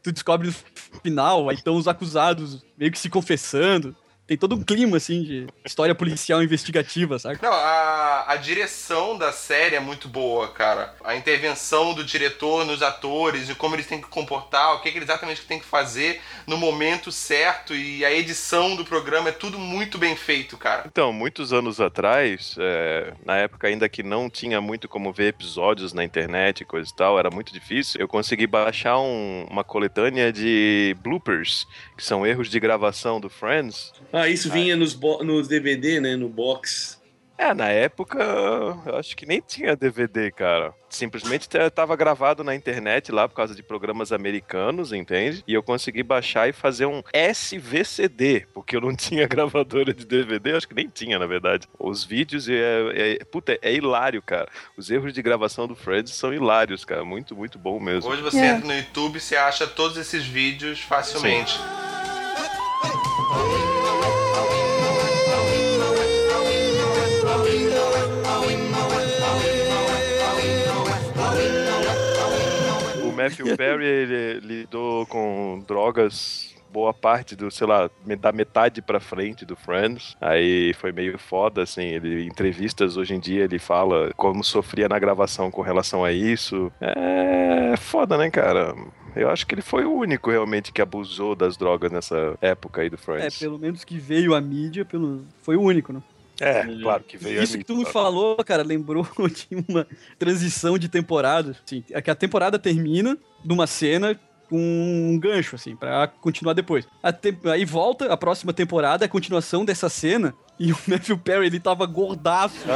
tu descobre no final, aí estão os acusados meio que se confessando. Tem todo um clima, assim, de história policial investigativa, sabe? Não, a, a direção da série é muito boa, cara. A intervenção do diretor nos atores e como eles têm que comportar, o que, que exatamente que tem que fazer no momento certo e a edição do programa é tudo muito bem feito, cara. Então, muitos anos atrás, é, na época ainda que não tinha muito como ver episódios na internet e coisa e tal, era muito difícil, eu consegui baixar um- uma coletânea de bloopers, que são erros de gravação do Friends. Ah, isso vinha nos, bo- nos DVD, né? No box. É, na época, eu acho que nem tinha DVD, cara. Simplesmente tava gravado na internet lá por causa de programas americanos, entende? E eu consegui baixar e fazer um SVCD, porque eu não *laughs* tinha gravadora de DVD, acho que nem tinha, na verdade. Os vídeos, é, é, puta, é hilário, cara. Os erros de gravação do Friends são hilários, cara. Muito, muito bom mesmo. Hoje você É. entra no YouTube e você acha todos esses vídeos facilmente. O Matthew Perry, ele lidou com drogas boa parte do, sei lá, da metade pra frente do Friends. Aí foi meio foda, assim, ele em entrevistas hoje em dia ele fala como sofria na gravação com relação a isso. É foda, né, cara? Eu acho que ele foi o único realmente que abusou das drogas nessa época aí do É, Friends. pelo menos que veio a mídia, pelo... foi o único, né? É, claro que veio Isso ali, que tu me claro. falou, cara, lembrou *laughs* de uma transição de temporada. Assim, é que a temporada termina numa cena com um gancho, assim, pra continuar depois. A te- Aí volta a próxima temporada, a continuação dessa cena, e o *laughs* Matthew Perry, ele tava gordaço. *laughs*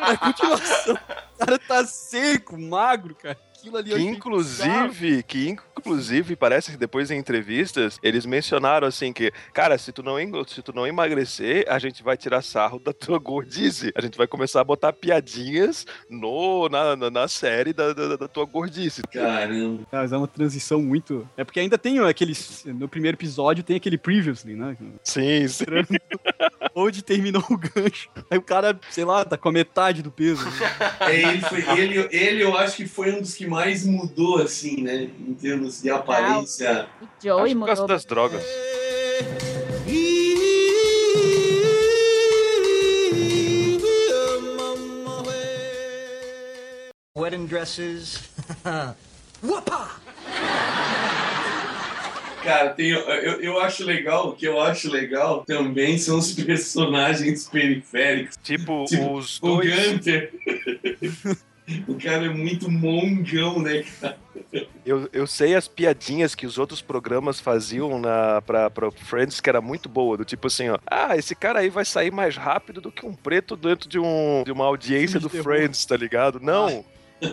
a continuação. O cara tá seco, magro, cara. Aquilo ali Que achei inclusive, que inclusive parece que depois em entrevistas eles mencionaram assim que, cara, se tu não se tu não emagrecer, a gente vai tirar sarro da tua gordice. A gente vai começar a botar piadinhas no na, na, na série da, da, da tua gordice. Caramba. Ah, Mas é uma transição muito. É porque ainda tem aqueles. No primeiro episódio tem aquele previously, né? Sim, sim. *laughs* Onde terminou o gancho. Aí o cara, sei lá, tá com a metade do peso. É, ele, foi, ele, ele, eu acho que foi um dos que mais mudou, assim, né? Em termos de aparência. O Joey Acho por causa mudou. das drogas. Wedding dresses. *laughs* Whoopah! Cara, tem, eu, eu acho legal, o que eu acho legal também são os personagens periféricos. Tipo, Tipo, os O dois. Gunter. *laughs* o cara é muito mongão, né, cara? Eu, eu sei as piadinhas que os outros programas faziam na, pra, pra Friends que era muito boa, do tipo assim, ó. Ah, esse cara aí vai sair mais rápido do que um preto dentro de, um, de uma audiência do. Friends, tá ligado? Não.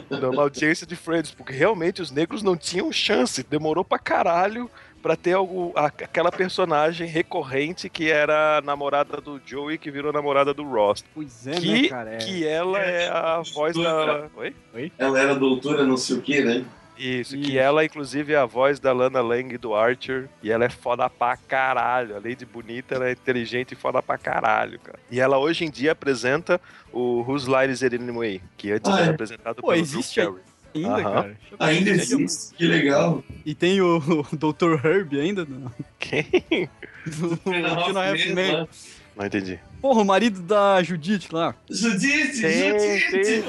Uma audiência de Friends, porque realmente os negros não tinham chance. Demorou pra caralho pra ter algo, a- aquela personagem recorrente que era a namorada do Joey, que virou namorada do Ross. Pois é, que, né, cara? É. que ela é a voz da. Oi? Ela era doutora não sei o que, né? Isso, Isso. que ela, inclusive, é a voz da Lana Lang do Archer. E ela é foda pra caralho. Além de bonita, ela é inteligente e foda pra caralho, cara. E ela hoje em dia apresenta o Whose Line Is It Anyway? Que antes Ah, era é? apresentado Pô, pelo existe Drew Carey. Ainda, Aham. cara. Ainda existe, que legal. E tem o, *laughs* o Dr. Herb ainda. No, Quem? no, Two and a Two and a Half Half Men. Men lá. Não entendi. Porra, o marido da Judith lá. Judite, Tem, tem, Judite! tem.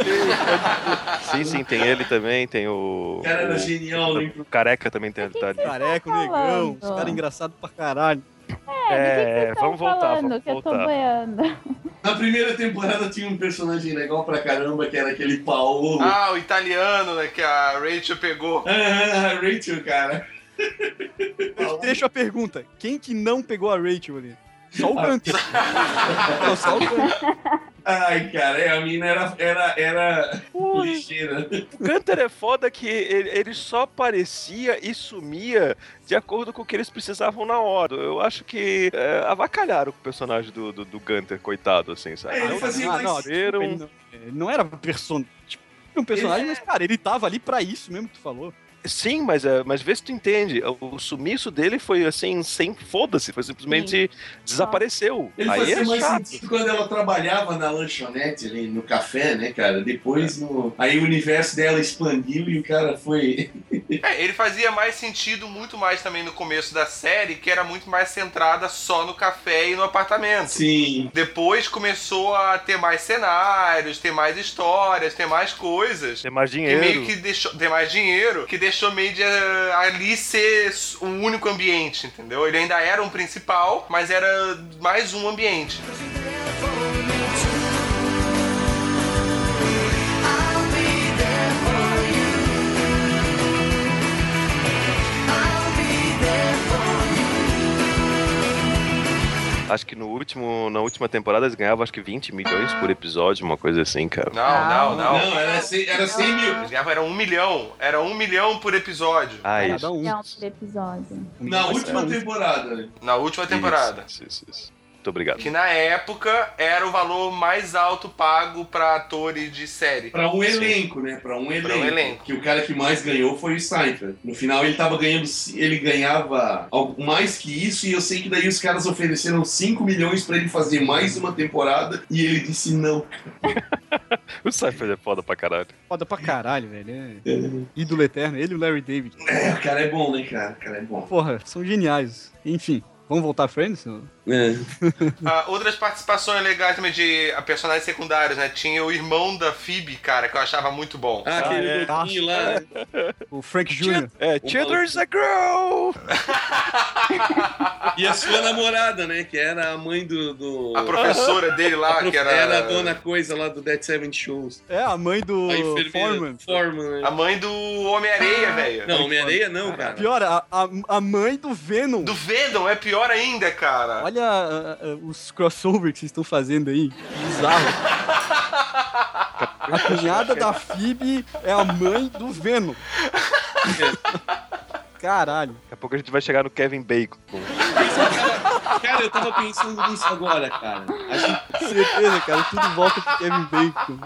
Sim, sim, tem ele também, tem o. O cara era o- genial, né? o Careca também tem. Tá, Careca, o negão. Os caras engraçados pra caralho. É, que que É, vocês vamos voltar, falando vamos que eu tô voltar. boiando? Na primeira temporada tinha um personagem legal pra caramba, que era aquele Paolo. Ah, o italiano, né, que a Rachel pegou. *laughs* Ah, a Rachel, cara. Deixa a pergunta. Quem que não pegou a Rachel ali? Só o Gunter. Não, só o Gunter. Ai, cara, é, a mina era, era, era ligeira. O Gunter é foda que ele, ele só aparecia e sumia de acordo com o que eles precisavam na hora. Eu acho que é, avacalharam com o personagem do, do, do Gunter, coitado, assim, sabe? É, ele Não fazia Ah, não, ele não, ele não era person... tipo, um personagem, mas, cara, ele tava ali pra isso mesmo que tu falou. Sim, mas, é, mas vê se tu entende. O, sumiço dele foi assim, sem foda-se, foi simplesmente desapareceu. Ele Aí fazia é mais chato. sentido quando ela trabalhava na lanchonete ali, no café, né, cara? Depois, no... aí o universo dela expandiu e o cara foi... É, ele fazia mais sentido muito mais também no começo da série, que era muito mais centrada só no café e no apartamento. Sim. Depois começou a ter mais cenários, ter mais histórias, ter mais coisas. Tem mais Que dinheiro. meio que deixou. Ter mais dinheiro, que deixou meio de eh, ali ser o único ambiente, entendeu? Ele ainda era um principal, mas era mais um ambiente. Acho que no último, na última temporada eles ganhavam acho que 20 milhões por episódio, uma coisa assim, cara. Não, não, não. Não, era 100, era 100 mil. Eles ganhavam era um milhão. Era um milhão por episódio. Ah, Cada isso. um. Não, por episódio. Na Mas, última temporada? Na última temporada. Isso, isso, isso. Muito obrigado. Que na época era o valor mais alto pago pra atores de série. Pra um elenco, né? Pra um elenco. elenco. Que o cara que mais ganhou foi o Seinfeld. No final ele tava ganhando, ele ganhava algo mais que isso e eu sei que daí os caras ofereceram 5 milhões pra ele fazer mais uma temporada e ele disse não. *laughs* O Seinfeld é foda pra caralho. Foda pra caralho, velho. É ídolo eterno. Ele e o Larry David. É, o cara é bom, né, cara? O cara é bom. Porra, são geniais. Enfim, vamos voltar a Friends? É. Ah, outras participações legais também de ah, personagens secundários, né? Tinha o irmão da Phoebe, cara, que eu achava muito bom. Ah, aquele é. gordinho lá. né? O Frank Jr. É, Cheddar's a Girl! E a sua namorada, né? Que era a mãe do. do... A professora dele lá, prof- que era. era a dona coisa lá do Dead Seven Shows. É, a mãe do A enfermeira. Foreman. Foreman, né? A mãe do Homem-Areia, velho. Não, Homem-Areia não, cara. Pior, a, a, a mãe do Venom. Do Venom é pior ainda, cara. Olha ah, ah, os crossover que vocês estão fazendo aí. Bizarro. A cunhada da Phoebe é a mãe do Venom. Caralho. Daqui a pouco a gente vai chegar no Kevin Bacon. Cara, eu tava pensando nisso agora, cara. A gente- Certeza, cara. Tudo volta pro Kevin Bacon.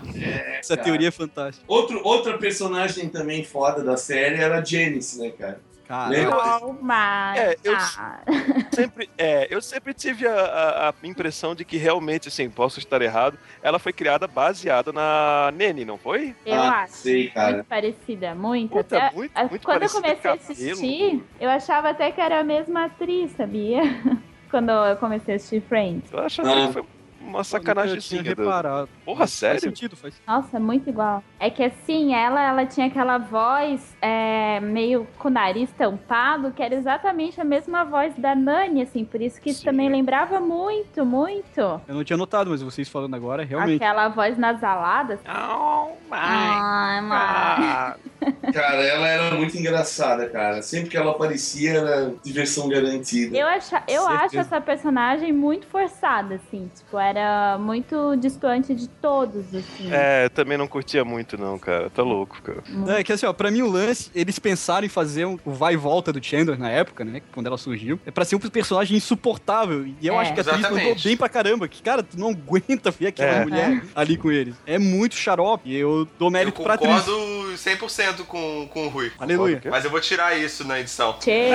Essa cara. teoria é fantástica. Outro, outra personagem também foda da série era a Janice, né, cara? Oh my É, eu-. *laughs* Sempre, é, eu sempre tive a, a- a impressão de que realmente, assim, posso estar errado, ela foi criada baseada na Nene, não foi? Eu Ah, acho. sei, cara. Muito parecida, muito. Puta, até, muito- a- muito quando eu comecei a assistir, eu achava até que era a mesma atriz, sabia? *laughs* quando eu comecei a assistir Friends. Eu acho Ah. que foi uma sacanagem assim. reparado. Porra, Faz sério? sentido, faz Nossa, muito igual. É que assim, ela, ela tinha aquela voz é, meio com o nariz tampado, que era exatamente a mesma voz da Nani, assim, por isso que isso Sim. também lembrava muito, muito. Eu não tinha notado, mas vocês falando agora, realmente. Aquela voz nasalada. Oh Ai, mãe. Ah, *laughs* Cara, ela era muito engraçada, cara. Sempre que ela aparecia era diversão garantida. Eu, acha, eu acho essa personagem muito forçada, assim. Tipo, era muito distante de todos, assim. É, também não curtia muito, não, cara. Tá louco, cara. É que assim, ó, pra mim o lance, eles pensaram em fazer um- o vai e volta do Chandler na época, né? Quando ela surgiu. É pra ser um personagem insuportável. E eu É. acho que a atriz mandou bem pra caramba. Que, cara, tu não aguenta ver aquela É. mulher ali com eles. É muito xarope. E eu dou Eu mérito pra atriz. concordo 100% com, com o Rui. Aleluia. Mas eu vou tirar isso na edição. Che.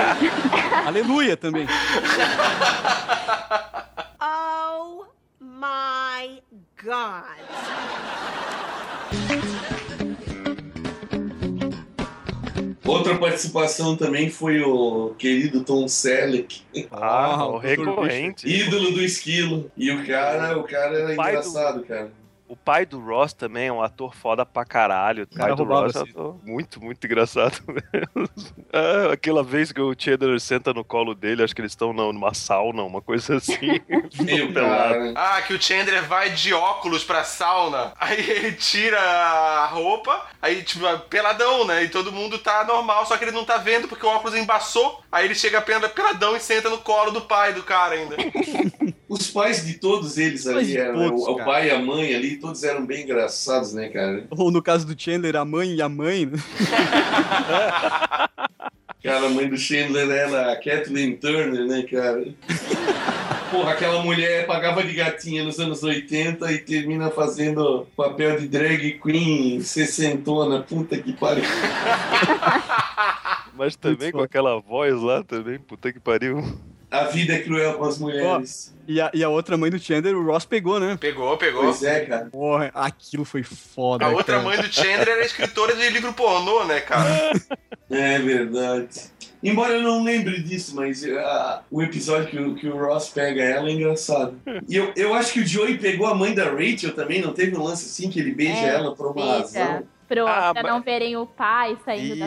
Aleluia também. *laughs* My God. Outra participação também foi o querido Tom Selleck, Ah, Ah, o recorrente. ídolo do esquilo. E o cara, o cara era Pai do- engraçado, cara. O pai do Ross também é um ator foda pra caralho. O pai do Ross é um assim. ator muito, muito engraçado *laughs* mesmo. É, aquela vez que o Cheddar senta no colo dele, acho que eles estão na- numa sauna, uma coisa assim. *laughs* Meu, pelado. Ah, que o Chandler vai de óculos pra sauna, *laughs* aí ele tira a roupa, aí, tipo, peladão, né? E todo mundo tá normal, só que ele não tá vendo porque o óculos embaçou. Aí ele chega pela- peladão e senta no colo do pai do cara ainda. Os pais de todos eles ali, eram, todos, o, o pai e a mãe ali, todos eram bem engraçados, né, cara? Ou no caso do Chandler, a mãe e a mãe. né? *laughs* Cara, a mãe do Chandler era a Kathleen Turner, né, cara? *laughs* Porra, aquela mulher pagava de gatinha nos anos 80 e termina fazendo papel de drag queen sessentona. Puta que pariu. *laughs* Mas também com aquela voz lá também, puta que pariu. A vida é cruel com as mulheres. E a, e a outra mãe do Chandler, o Ross pegou, né? Pegou, pegou. Pois é, cara. Porra, aquilo foi foda. A outra cara. mãe do Chandler era escritora de livro pornô, né, cara? *laughs* É verdade. Embora eu não lembre disso, mas ah, o episódio que o, que o Ross pega ela é engraçado. E eu, eu acho que o Joey pegou a mãe da Rachel também, não teve um lance assim que ele beija É, ela por uma beija. razão? Pro, Ah, pra mas- não verem o pai saindo da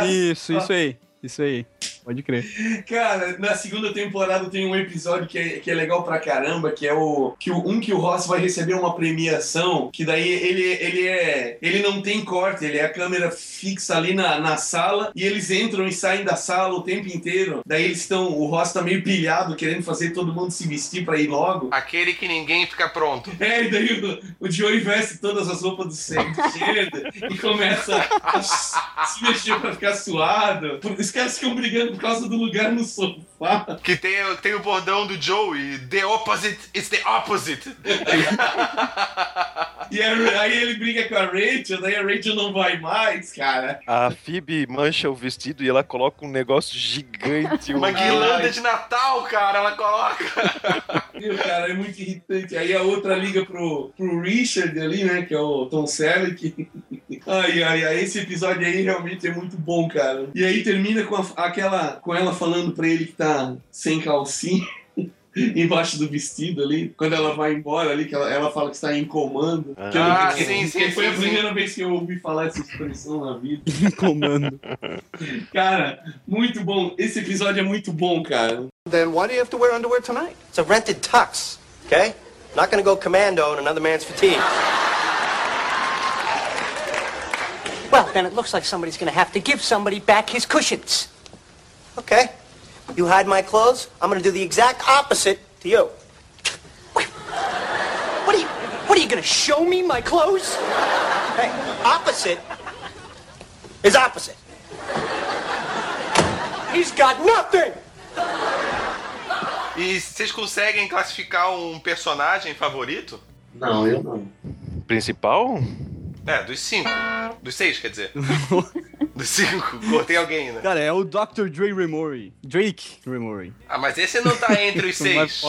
Ah, Isso, isso aí. Isso aí. *laughs* *laughs* Pode crer. Cara, na segunda temporada tem um episódio que é, que é legal pra caramba, que é o que o, um que o Ross vai receber uma premiação, que daí ele, ele é ele não tem corte, ele é a câmera fixa ali na, na sala e eles entram e saem da sala o tempo inteiro. Daí eles estão, o Ross tá meio pilhado, querendo fazer todo mundo se vestir pra ir logo. Aquele que ninguém fica pronto. É, e daí o, o Joey veste todas as roupas do Chandler e começa a se mexer pra ficar suado. Os caras ficam brigando por causa do lugar no sofá. Que tem, tem o bordão do Joey. The opposite is the opposite. *laughs* E a- aí ele briga com a Rachel, daí a Rachel não vai mais, cara. A Phoebe mancha o vestido e ela coloca um negócio gigante. um- Uma guirlanda de Natal, cara, ela coloca. *laughs* Meu, cara, é muito irritante. Aí a outra liga pro, pro Richard ali, né, que é o Tom Selleck. *laughs* Ai, ai, ai, esse episódio aí realmente é muito bom, cara. E aí termina com a- aquela, com ela falando pra ele que tá sem calcinha. *laughs* Embaixo do vestido ali, quando ela vai embora ali, que ela, ela fala que está em comando. Que eu Ah, que- sim, que sim, Foi sim, a sim. primeira vez que eu ouvi falar essa expressão na vida. *laughs* Comando. *laughs* Cara, muito bom. Esse episódio é muito bom, cara. Then why do you have to wear underwear tonight? It's a rented tux, okay? Not gonna go commando in another man's fatigue. Well, then it looks like somebody's gonna have to give somebody back his cushions. Okay? You hide my clothes, I'm gonna do the exact opposite to you. What are you what are you gonna show me my clothes? Hey, opposite is opposite. He's got nothing! E vocês conseguem classificar um personagem favorito? Não, eu não. Principal? É, dos cinco. Dos seis, quer dizer. *laughs* dos cinco. Cortei alguém, né? Cara, é o Dr. Dre Remori. Drake Remori. Ah, mas esse não tá entre os *laughs* seis.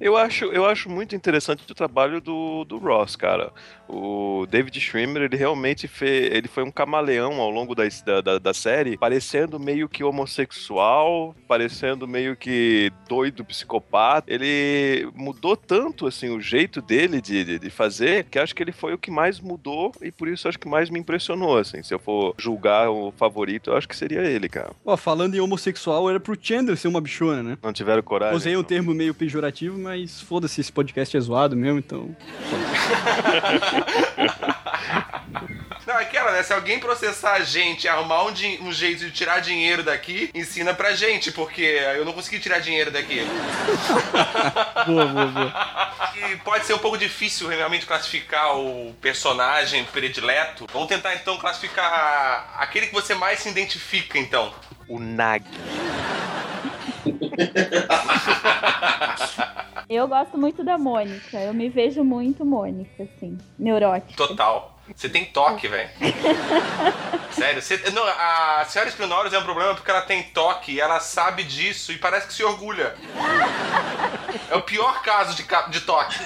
Eu acho, eu acho muito interessante o trabalho do, do Ross, cara. O David Schwimmer, ele realmente fez, ele foi um camaleão ao longo da, da, da, série, parecendo meio que homossexual, parecendo meio que doido, psicopata. Ele mudou tanto, assim, o jeito dele de, de, de fazer, que acho que ele foi o que mais mudou e por isso acho que mais me impressionou, assim. Se eu for julgar o favorito, eu acho que seria ele, cara. Ó, falando em homossexual, era pro Chandler ser uma bichona, né? Não tiveram coragem. Usei um termo meio pejorativo, mas foda-se, esse podcast é zoado mesmo, então. *laughs* Não, é aquela, né? Se alguém processar a gente e arrumar um, um jeito de tirar dinheiro daqui, ensina pra gente, porque eu não consegui tirar dinheiro daqui. *laughs* Boa, boa, boa. E pode ser um pouco difícil realmente classificar o personagem predileto. Vamos tentar então classificar aquele que você mais se identifica, então. O Nag. *laughs* Eu gosto muito da Mônica. Eu me vejo muito Mônica, assim. Neurótica. Total. Você tem toque, velho. *laughs* Sério, você, não, a senhora Spinoros é um problema porque ela tem toque e ela sabe disso e parece que se orgulha. É o pior caso de, de toque.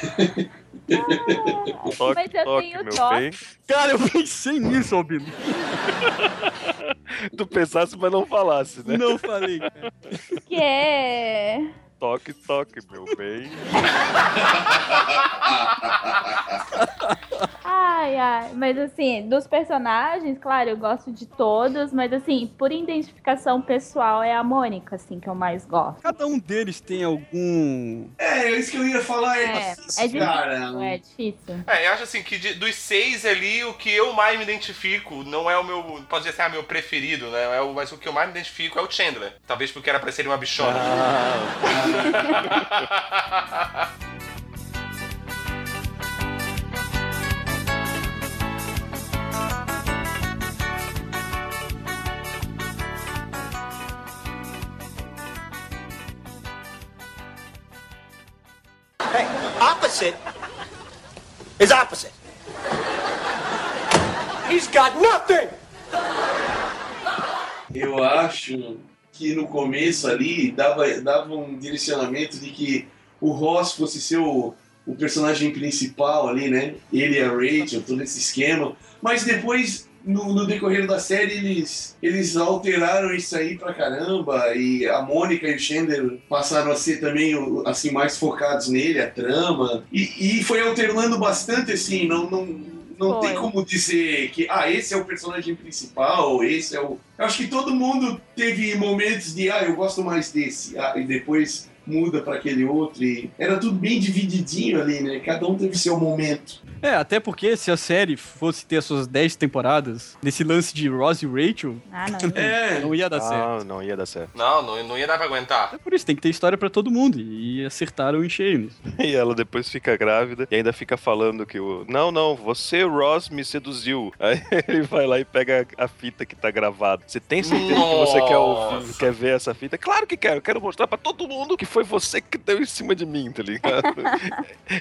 Toque, Mas eu toque, tenho meu toque. bem. Cara, eu pensei nisso, Albino. *laughs* Tu pensasse, mas não falasse, né? Não falei, cara. Que é. Toque, toque, meu bem. Ai, ai. Mas assim, dos personagens, claro, eu gosto de todos, mas assim, por identificação pessoal é a Mônica, assim, que eu mais gosto. Cada um deles tem algum. É, é isso que eu ia falar. É, É, difícil, é difícil. cara. É difícil. É, eu acho assim que de- dos seis ali, o que eu mais me identifico não é o meu. Pode dizer assim, ah, meu preferido, né? É o, mas o que eu mais me identifico é o Chandler. Talvez porque era pra ser uma bichona. Hey, opposite is opposite. He's got nothing. Eu acho que no começo ali dava, dava um direcionamento de que o Ross fosse ser o, o personagem principal ali, né? Ele e a Rachel, todo esse esquema. Mas depois, no, no decorrer da série, eles, eles alteraram isso aí pra caramba. E a Mônica e o Chandler passaram a ser também assim, mais focados nele, a trama. E, e foi alternando bastante, assim, não. não não Foi. tem como dizer que, ah, esse é o personagem principal, esse é o. Eu acho que todo mundo teve momentos de, ah, eu gosto mais desse, ah, e depois muda pra aquele outro. E era tudo bem divididinho ali, né? Cada um teve seu momento. É, até porque se a série fosse ter as suas 10 temporadas, nesse lance de Ross e Rachel, Ah, não. *laughs* É, não ia dar certo. Não ia dar certo. Não, não, não ia dar pra aguentar. É por isso, tem que ter história pra todo mundo. E acertaram em cheio. *laughs* E ela depois fica grávida e ainda fica falando que o. Não, não, você, Ross, me seduziu. *laughs* Aí ele vai lá e pega a fita que tá gravada. Você tem certeza que você quer ouvir, Nossa. quer ver essa fita? Claro que quero, quero mostrar pra todo mundo que foi você que deu em cima de mim, tá ligado?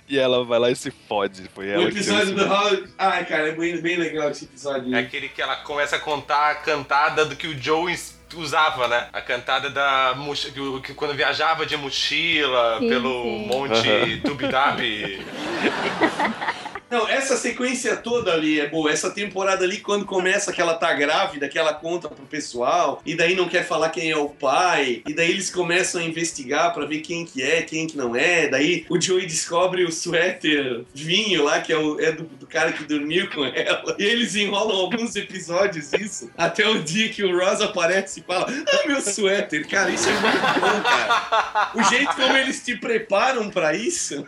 e ela vai lá e se fode. Foi ela episódio do Howard. Ai, cara, é bem, bem legal esse episódio. É aquele que ela começa a contar a cantada do que o Joe usava, né? A cantada da mochi- que, quando viajava de mochila Sim, pelo sim. Monte Aham. Tubidabi. *laughs* Não, essa sequência toda ali é boa. Essa temporada ali, quando começa que ela tá grávida, que ela conta pro pessoal, e daí não quer falar quem é o pai, e daí eles começam a investigar pra ver quem que é, quem que não é. Daí o Joey descobre o suéter vinho lá, que é, o, é do, do cara que dormiu com ela. E eles enrolam alguns episódios isso, até o dia que o Ross aparece fala: Ah, meu suéter, cara, isso é muito bom, cara. O jeito como eles te preparam pra isso,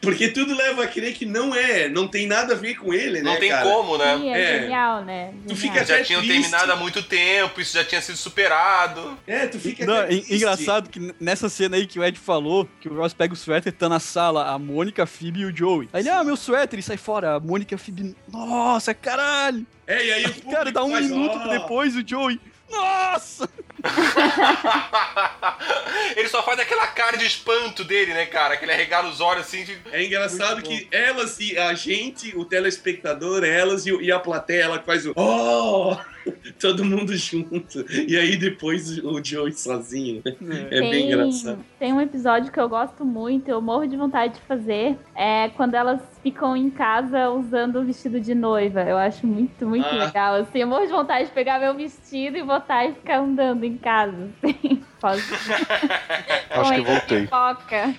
porque tudo leva a crer que não é, não tem nada a ver com ele, né? Não tem cara? como, né? Sim, é, É. genial, né? Tu Genial. fica Já tinham triste. terminado há muito tempo, isso já tinha sido superado. É, tu fica Não, engraçado que nessa cena aí que o Ed falou, que o Ross pega o suéter, tá na sala a Mônica, a Phoebe e o Joey. Aí ele, ah, meu suéter, e sai fora. A Mônica e a Phoebe, nossa, caralho. É, e aí o público Cara, dá um faz, minuto "Ó". depois o Joey, nossa. *laughs* Ele só faz aquela cara de espanto dele, né, cara? Que ele arregala os olhos assim. de- É engraçado que elas e a gente, o telespectador, elas e, e a plateia, ela faz o oh! *laughs* Todo mundo junto. E aí depois o Joey sozinho. É bem Tem- engraçado. Tem um episódio que eu gosto muito, eu morro de vontade de fazer, é quando elas ficam em casa usando o vestido de noiva. Eu acho muito, muito Ah. legal. Assim, eu morro de vontade de pegar meu vestido e botar e ficar andando em casa. Assim. Posso... *laughs* Acho que voltei. pipoca.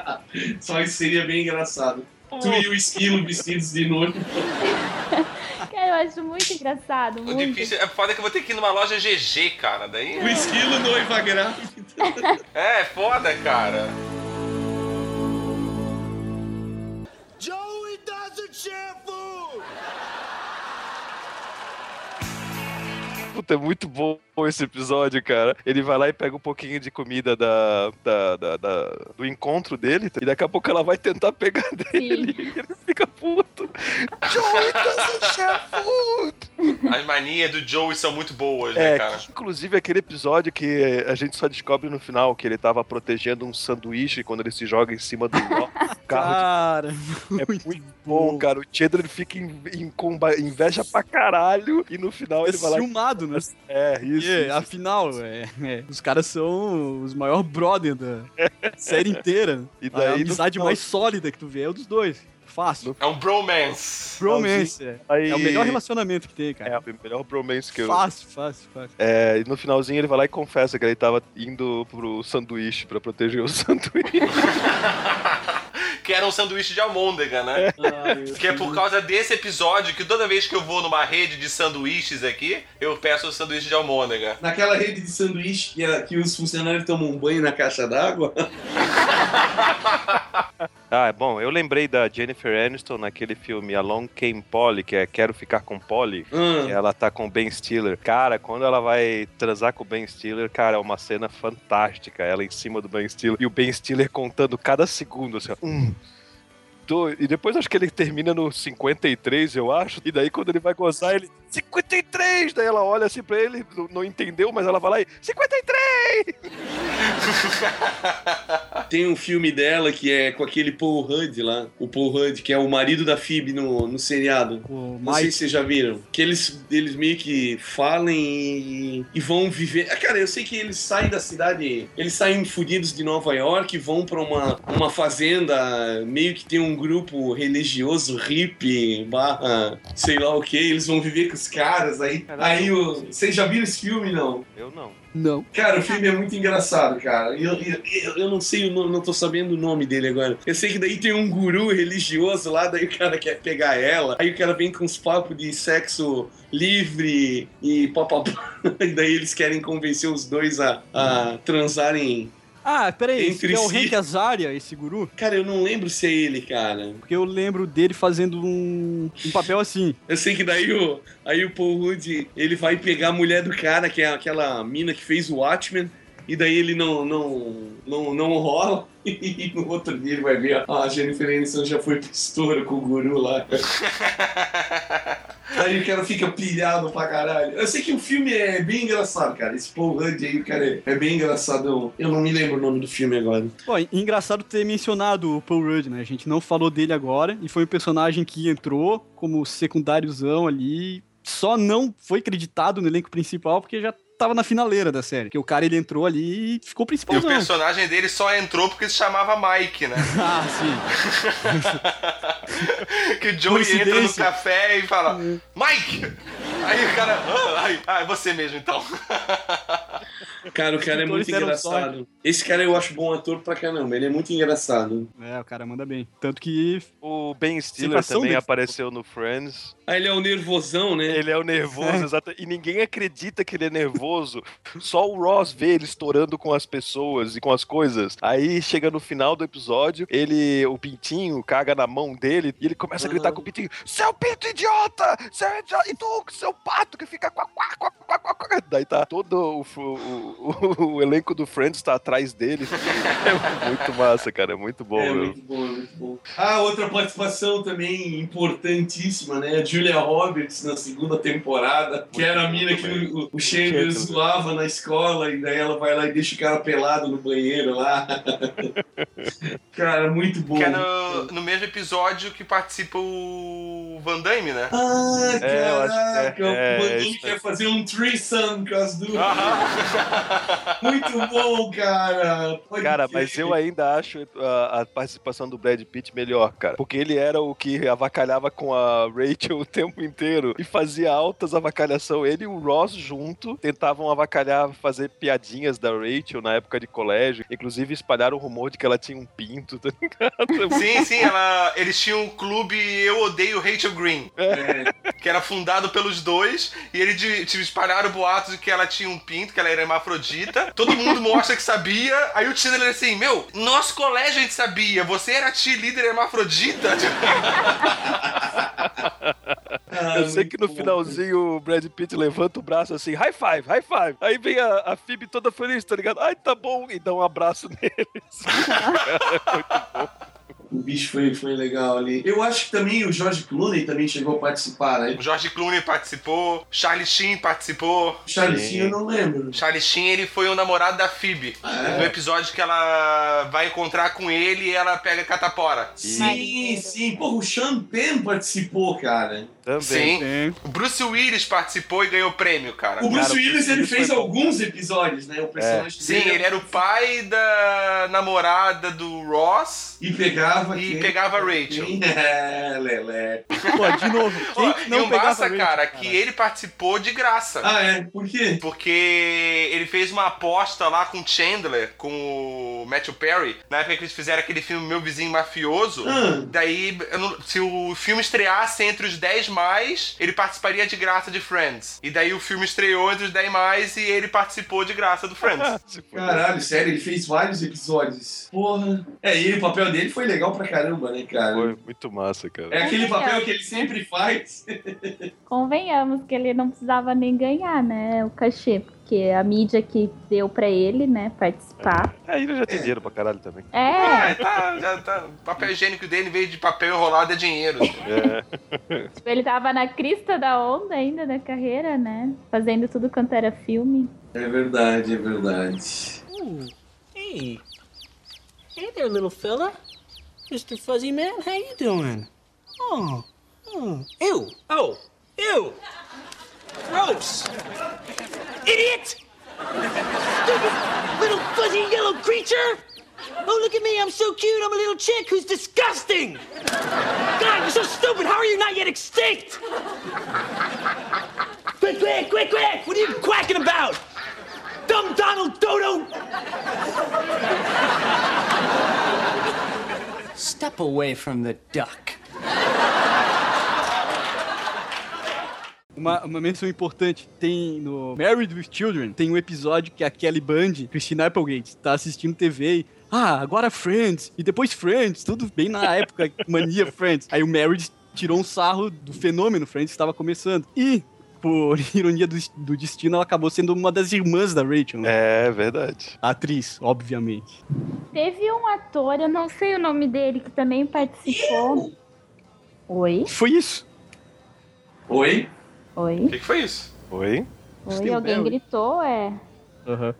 *laughs* Só isso seria bem engraçado. Tu e o esquilo vestidos de noivo. *laughs* Cara, eu acho muito engraçado, O muito. difícil é foda que eu vou ter que ir numa loja GG, cara. Daí. O esquilo noiva grávida. É, foda, cara. Joey doesn't share Puta, é muito bom esse episódio, cara. Ele vai lá e pega um pouquinho de comida da, da, da- da- do encontro dele, e daqui a pouco ela vai tentar pegar *laughs* dele. E ele fica puto. Joey doesn't share food! As manias do Joey são muito boas, né, É, cara? que, inclusive aquele episódio que a gente só descobre no final que ele tava protegendo um sanduíche quando ele se joga em cima do *laughs* carro. Cara, É muito bom, cara. O Chandler fica em, em comba- inveja pra caralho e no final é ele vai lá. Né? É, isso. Porque, isso. afinal, é, é, os caras são os maiores brother da *laughs* série inteira. E a daí, no amizade final- mais sólida que tu vê é o dos dois. Fácil. É um bromance. Bromance, é. Aí- É o melhor relacionamento que tem, É cara. o melhor bromance que eu. Fácil, fácil, fácil. É, e no finalzinho ele vai lá e confessa que ele tava indo pro sanduíche pra proteger o *laughs* sanduíche. Que era um sanduíche de almôndega, né? *laughs* Que é por causa desse episódio que toda vez que eu vou numa rede de sanduíches aqui, eu peço o sanduíche de almôndega. Naquela rede de sanduíche que, a- que os funcionários tomam um banho na caixa d'água. *laughs* Ah, bom, eu lembrei da Jennifer Aniston naquele filme Along Came Polly, que é Quero Ficar com Polly. Hum. Ela tá com o Ben Stiller. Cara, quando ela vai transar com o Ben Stiller, cara, é uma cena fantástica. Ela em cima do Ben Stiller e o Ben Stiller contando cada segundo, assim, ó. Um, dois. E depois acho que ele termina no 53, eu acho. E daí quando ele vai gozar, ele 53! Daí ela olha assim pra ele, não, entendeu, mas ela vai lá e 53! *laughs* Tem um filme dela que é com aquele Paul Rudd lá. O Paul Rudd, que é o marido da Phoebe no, no seriado. O Não sei Mike. se vocês já viram. Que eles, eles meio que falem e, e vão viver. Ah, Cara, eu sei que eles saem da cidade. Eles saem fudidos de Nova York e vão pra uma, uma fazenda. Meio que tem um grupo religioso hippie, barra, sei lá o que. Eles vão viver com os caras. Aí, aí o, vocês já viram esse filme, não? Eu não. Não. Cara, o filme é muito engraçado, cara. Eu, eu, eu- eu não sei, o nome, não tô sabendo o nome dele agora. Eu sei que daí tem um guru religioso lá, daí o cara quer pegar ela. Aí o cara vem com uns papos de sexo livre e papapá. *laughs* E daí eles querem convencer os dois a, a transarem. Ah, peraí, esse Entre é o si. Hank Azaria, esse guru? Cara, eu não lembro se é ele, cara. Porque eu lembro dele fazendo um, um papel assim. Eu sei que daí o, aí o Paul Rudd, ele vai pegar a mulher do cara, que é aquela mina que fez o Watchmen, e daí ele não, não, não, não rola. *laughs* E no outro dia ele vai ver, ah, a Jennifer Aniston já foi estouro com o guru lá. *laughs* Aí o cara fica pilhado pra caralho. Eu sei que o filme é bem engraçado, cara. Esse Paul Rudd aí, o cara é, é bem engraçado. Eu não me lembro o nome do filme agora. Pô, engraçado ter mencionado o Paul Rudd, né? A gente não falou dele agora, e foi um personagem que entrou como secundáriozão ali, só não foi creditado no elenco principal porque já tava na finaleira da série. Porque o cara ele entrou ali e ficou E o personagem dele só entrou porque se chamava Mike, né? *laughs* ah, sim. *laughs* que o Joey entra no café e fala, Mike! Aí o cara, ah, ai, ah, é você mesmo então. *laughs* Cara, o cara é muito atores deram engraçado. Esse cara eu acho bom ator pra caramba. Ele é muito engraçado. É, o cara manda bem. Tanto que O Ben Stiller também dele. apareceu no Friends. Ah, ele é o nervosão, né? Ele é o nervoso, exato. E ninguém acredita que ele é nervoso. Só o Ross vê ele estourando com as pessoas e com as coisas. Aí chega no final do episódio, ele, o pintinho, caga na mão dele e ele começa a gritar Aham. com o pintinho: Seu pinto idiota! Seu idiota! E tu, seu pato que fica quá, quá, quá, quá, quá, quá." Daí tá todo o, o- o- o elenco do Friends tá atrás dele. É *laughs* muito massa, cara. É muito bom, é meu. muito bom, muito bom. Ah, outra participação também importantíssima, né? A Julia Roberts na segunda temporada, que era a mina que o, o Chandler. Zoava na escola e daí ela vai lá e deixa o cara pelado no banheiro lá. *laughs* cara, muito bom. Que é no, no mesmo episódio que participa o Van Damme, né? Ah, É, eu acho- caraca, é, o é, Bandini isso quer fazer um threesome com as duas. *laughs* Muito bom, cara. Pode Cara, mas eu ainda acho a, a participação do Brad Pitt melhor, cara. Porque ele era o que avacalhava com a Rachel *laughs* o tempo inteiro e fazia altas avacalhação. Ele e o Ross junto tentavam avacalhar, fazer piadinhas da Rachel na época de colégio. Inclusive espalharam o rumor de que ela tinha um pinto, *laughs* tá ligado? Sim, sim, ela, eles tinham um clube Eu Odeio Rachel Green, É, que era fundado pelos dois, e eles de- tipo, espalharam boatos de que ela tinha um pinto, que ela era hermafrodita. Todo mundo mostra que sabia, aí o Chandler assim, meu, nosso colégio a gente sabia, você era cheerleader hermafrodita? ah, *laughs* Eu sei que no bom. finalzinho o Brad Pitt levanta o braço assim, high five, high five. Aí vem a, a Phoebe toda feliz, tá ligado? Ai, tá bom, e dá um abraço *laughs* neles. O bicho foi, foi legal ali. Eu acho que também o George Clooney também chegou a participar, né? O George Clooney participou, Charlie Sheen participou. Charlie Sim. Sheen eu não lembro. Charlie Sheen, ele foi o namorado da Phoebe. Ah, No é? episódio que ela vai encontrar com ele e ela pega catapora. Sim, Maneiro. sim. Porra, o Sean Penn participou, cara. Também. Sim. O Bruce Willis participou e ganhou prêmio, cara. O Bruce Cara, o Willis, Bruce ele Willis fez foi alguns episódios, né? O personagem Sim, dele ele era o pai da namorada do Ross E pegava e quem? pegava a Rachel. *laughs* É, Lelé. Pô, de novo, quem que e não o pegava massa, Rachel, cara, que ele participou de graça. Ah, é? Por quê? Porque ele fez uma aposta lá com o Chandler, com o Matthew Perry, na época que eles fizeram aquele filme Meu Vizinho Mafioso. Ah. Daí, eu não- se o filme estreasse entre os 10 mais, ele participaria de graça de Friends. E daí o filme estreou entre os 10 mais e ele participou de graça do Friends. *laughs* Caralho, sério, ele fez vários episódios. Porra. É, e o papel dele foi legal pra caramba, né, cara? Foi muito massa, cara. É aquele papel que ele sempre faz. Convenhamos que ele não precisava nem ganhar, né? O cachê. Porque a mídia que deu pra ele, né, participar. Aí ele já tem dinheiro pra caralho também. Ah, É, tá, já tá. O papel higiênico dele, em vez de papel enrolado, é dinheiro. É. tipo, ele tava na crista da onda ainda da carreira, né, fazendo tudo quanto era filme. É verdade, é verdade. Ooh, hey. Hey there, little fella. Mr. Fuzzy Man, how you doing? Oh, oh. Ew. Oh, ew. Gross. Idiot! Stupid little fuzzy yellow creature! Oh, look at me, I'm so cute, I'm a little chick who's disgusting! God, you're so stupid, how are you not yet extinct? Quick, quick, quick, quick! What are you quacking about? Dumb Donald Dodo! Step away from the duck. Uma, uma menção importante, tem no Married with Children, tem um episódio que a Kelly Bundy, Christina Applegate, tá assistindo TV e, ah, agora Friends, e depois Friends, tudo bem na época, *laughs* mania Friends. Aí o Married tirou um sarro do fenômeno Friends que estava começando. E, por *laughs* ironia do, do destino, ela acabou sendo uma das irmãs da Rachel, né? É verdade. A atriz, obviamente. Teve um ator, eu não sei o nome dele, que também participou. Oi? Foi isso. Oi? Oi? O que, que foi isso? Oi? Oi, alguém gritou, é. Aham.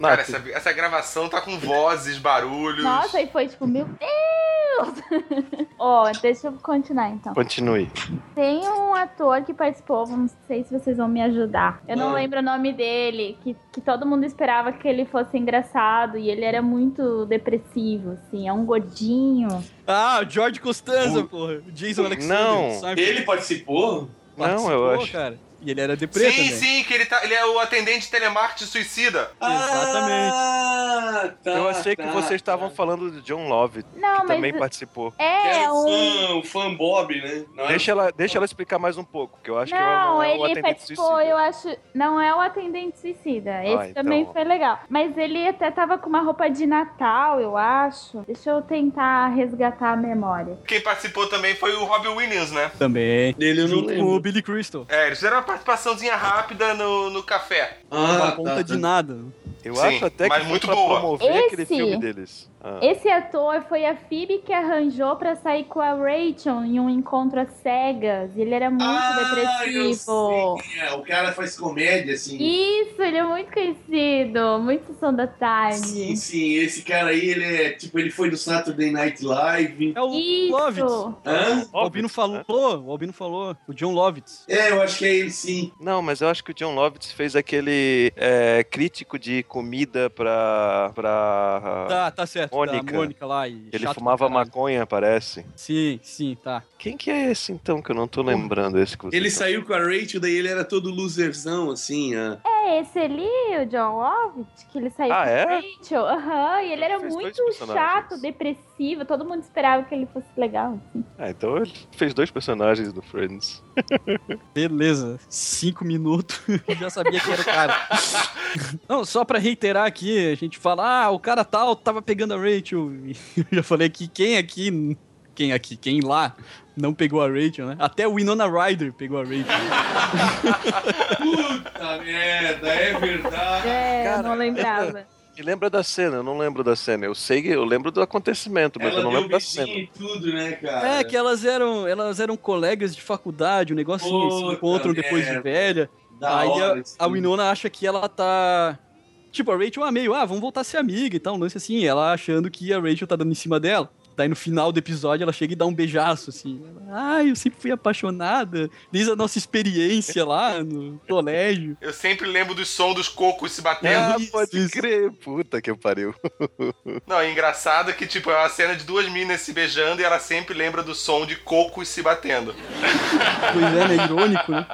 Cara, essa, essa gravação tá com vozes, barulhos. Nossa, e foi tipo, meu Deus! *laughs* Ó, deixa eu continuar então. Continue. Tem um ator que participou, não sei se vocês vão me ajudar. Eu não Ah. lembro o nome dele, que, que todo mundo esperava que ele fosse engraçado e ele era muito depressivo, assim, é um gordinho. Ah, o George Costanza, porra. O Jason Alexander. Não. sabe? Ele participou? Não, eu acho. cara. E ele era deprê Sim, também. sim, que ele, tá, ele é o atendente de telemarketing suicida. Exatamente. Ah, tá, eu achei que tá, vocês tá. estavam falando de John Love, Não, que mas também participou. Que é era o um. fã, o fã Bob, né? Não era- Deixa ela, deixa ela explicar mais um pouco, que eu acho que ela Não, não é o ele atendente participou, suicida. eu acho. Não é o atendente suicida. Esse então. também foi legal. Mas ele até tava com uma roupa de Natal, eu acho. Deixa eu tentar resgatar a memória. Quem participou também foi o Robbie Williams, né? Também. Eu não Junto com o Billy Crystal. É, eles fizeram uma participaçãozinha rápida no, no café. Ah, Uma tá, ponta tá. de nada. Eu Sim, acho até que muito pra boa. promover aquele Esse- filme deles. Ah. Esse ator foi a Phoebe que arranjou pra sair com a Rachel em um encontro às cegas. Ele era muito Ah, depressivo. é. O cara faz comédia, assim. Isso, ele é muito conhecido. Muito som da Sim, tarde. sim, esse cara aí, ele é, tipo, ele foi do Saturday Night Live. É o Lovitz. Isso. Hã? O Albino falou, o Albino falou, o John Lovitz. É, eu acho que é ele sim. Não, mas eu acho que o John Lovitz fez aquele é, crítico de comida pra. pra Tá, tá certo. Mônica. Da Mônica lá e ele fumava maconha, parece. Sim, sim, tá. Quem que é esse então que eu não tô lembrando esse que você Ele tá- saiu com a Rachel, daí ele era todo loserzão, assim. ah. É esse ali, o John Lovitz, que ele saiu Ah, com é? Rachel. Aham, e ele era muito chato, depressivo. Todo mundo esperava que ele fosse legal, assim. Ah, então ele fez dois personagens do Friends. *laughs* Beleza, cinco minutos, *laughs* já sabia que era o cara. *laughs* Não, só pra reiterar aqui, a gente fala, ah, o cara tal tava pegando a Rachel. E eu já falei que quem aqui, quem aqui, quem lá não pegou a Rachel, né? Até o Winona Ryder pegou a Rachel. Puta merda, é verdade. É, Cara, eu não lembrava. E lembra da cena? Eu não lembro da cena. Eu sei que eu lembro do acontecimento, mas eu Ela não deu lembro da cena. e tudo, né, cara? É, que elas eram, elas eram colegas de faculdade, um negocinho, se Puta encontram depois de velha. Da Aí hora a, a. Winona acha que ela tá. Tipo, a Rachel, ah, meio, ah, vamos voltar a ser amiga e tal, um lance assim. Ela achando que a Rachel tá dando em cima dela. Daí no final do episódio ela chega e dá um beijaço, assim. Ah, eu sempre fui apaixonada, desde a nossa experiência lá no colégio. Eu sempre lembro do som dos cocos se batendo. Ah, isso, pode isso. crer. Puta que pariu. *laughs* Não, é engraçado que, tipo, é uma cena de duas minas se beijando e ela sempre lembra do som de cocos se batendo. Pois é, né? Irônico, né?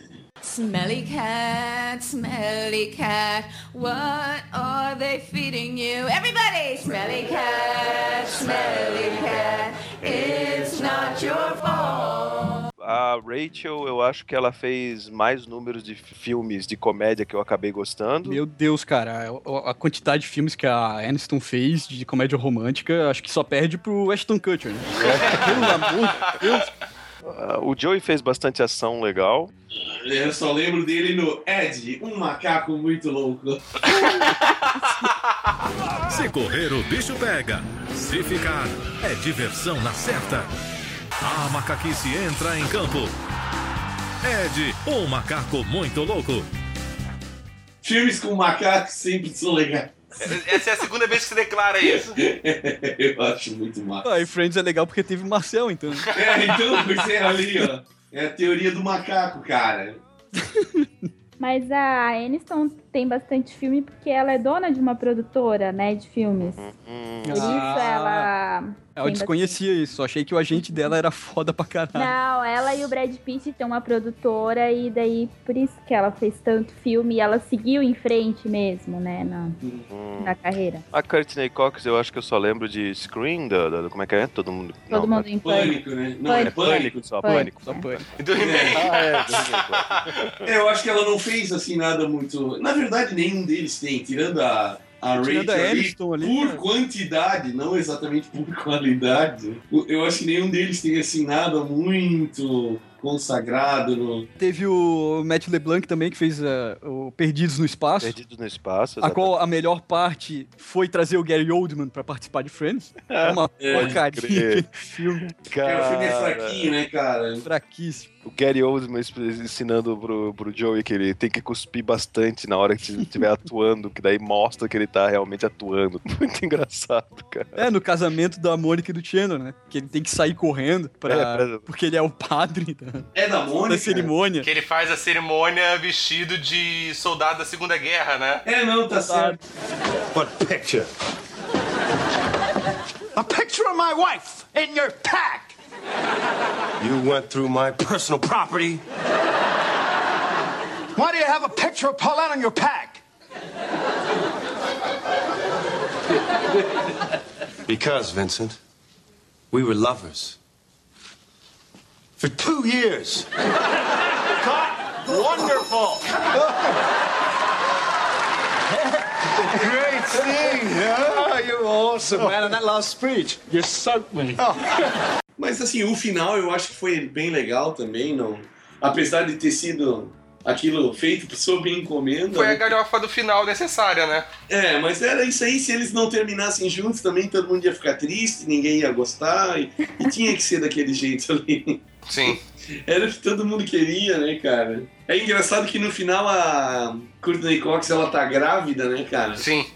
*laughs* Smelly cat, smelly cat, what are they feeding you? Everybody! Smelly cat, smelly cat, it's not your fault. A Rachel, eu acho que ela fez mais números de filmes de comédia que eu acabei gostando. Meu Deus, cara, a- quantidade de filmes que a Aniston fez de comédia romântica, acho que só perde pro Ashton Kutcher, né? *laughs* Pelo amor de Deus. Ah, o Joey fez bastante ação legal. Eu só lembro dele no Ed, um macaco muito louco. *laughs* Se correr, o bicho pega. Se ficar, é diversão na certa. A macaquice entra em campo. Ed, um macaco muito louco. Filmes com macacos sempre são legais. Essa é a segunda vez que você declara isso. *laughs* Eu acho muito massa. Ah, e Friends é legal porque teve Marcel, então. É, então, pois é, ali, ó. É a teoria do macaco, cara. Mas a Aniston tem bastante filme porque ela é dona de uma produtora, né, de filmes. Por isso ela. Eu tem desconhecia isso, achei que o agente dela era foda pra caralho. Não, ela e o Brad Pitt têm uma produtora e daí por isso que ela fez tanto filme e ela seguiu em frente mesmo, né, na, na carreira. A Courtney Cox, eu acho que eu só lembro de Scream, da, da- como é que é? Todo mundo. Todo não, mundo em Pânico, pânico. né? Não, é Pânico. pânico. Só Pânico. pânico. Só pânico. *laughs* Ah, é, do He-Man. É, eu acho que ela não fez assim nada muito. Na verdade, nenhum deles tem, tirando a. A Tirando Rachel a ali, por né? quantidade, não exatamente por *laughs* qualidade. Eu acho que nenhum deles tem assim nada muito consagrado no. Teve o Matt LeBlanc também, que fez ah, o Perdidos no Espaço. Perdidos no espaço. A qual a melhor parte foi trazer o Gary Oldman pra participar de Friends. *laughs* É uma É, porcaria aquele filme. Porque o filme é fraquinho, né, cara? Fraquíssimo. O Gary Oldman ensinando pro, pro Joey que ele tem que cuspir bastante na hora que estiver *laughs* atuando, que daí mostra que ele tá realmente atuando. *laughs* Muito engraçado, cara. É, no casamento da Mônica e do Chandler, né? Que ele tem que sair correndo pra... É, pra- porque ele é o padre da, É da da Mônica? cerimônia. Que ele faz a cerimônia vestido de soldado da Segunda Guerra, né? É, não, tá certo. What picture? A picture of my wife in your pack. You went through my personal property. Why do you have a picture of Paulette on your pack? because, Vincent, we were lovers. For two years. Cut. Wonderful. Great scene. Oh, you're awesome, man. And that last speech, you soaked me. Oh. Mas assim, o final eu acho que foi bem legal também, não. Apesar de ter sido aquilo feito sob encomenda. Foi a né? galhofa do final necessária, né? É, mas era isso aí, se eles não terminassem juntos também, todo mundo ia ficar triste, ninguém ia gostar, e, e tinha que ser daquele jeito *laughs* ali. Sim. Era o que todo mundo queria, né, cara? É engraçado que no final a Courtney Cox, ela tá grávida, né, cara? Sim.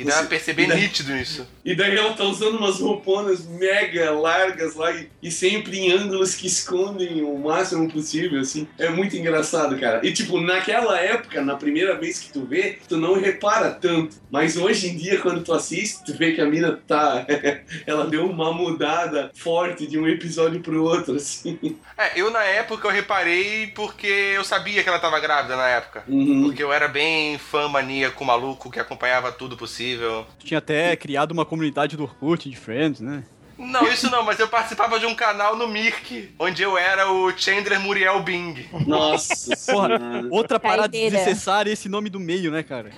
E dá pra perceber daí- nítido isso. E daí ela tá usando umas rouponas mega largas lá e, e sempre em ângulos que escondem o máximo possível, assim. É muito engraçado, cara. E tipo, naquela época, na primeira vez que tu vê, tu não repara tanto. Mas hoje em dia, quando tu assiste, tu vê que a mina tá. *laughs* ela deu uma mudada forte de um episódio pro outro, assim. É, eu na época eu reparei porque eu sabia que ela tava grávida na época. Uhum. Porque eu era bem fã maníaco, maluco, que acompanhava tudo possível. Tinha até criado uma comunidade do Orkut, de Friends, né? Não, isso não, mas eu participava de um canal no Mirk, onde eu era o Chandler Muriel Bing. Nossa Porra, senhora. outra parada Caideira. desnecessária é esse nome do meio, né, cara?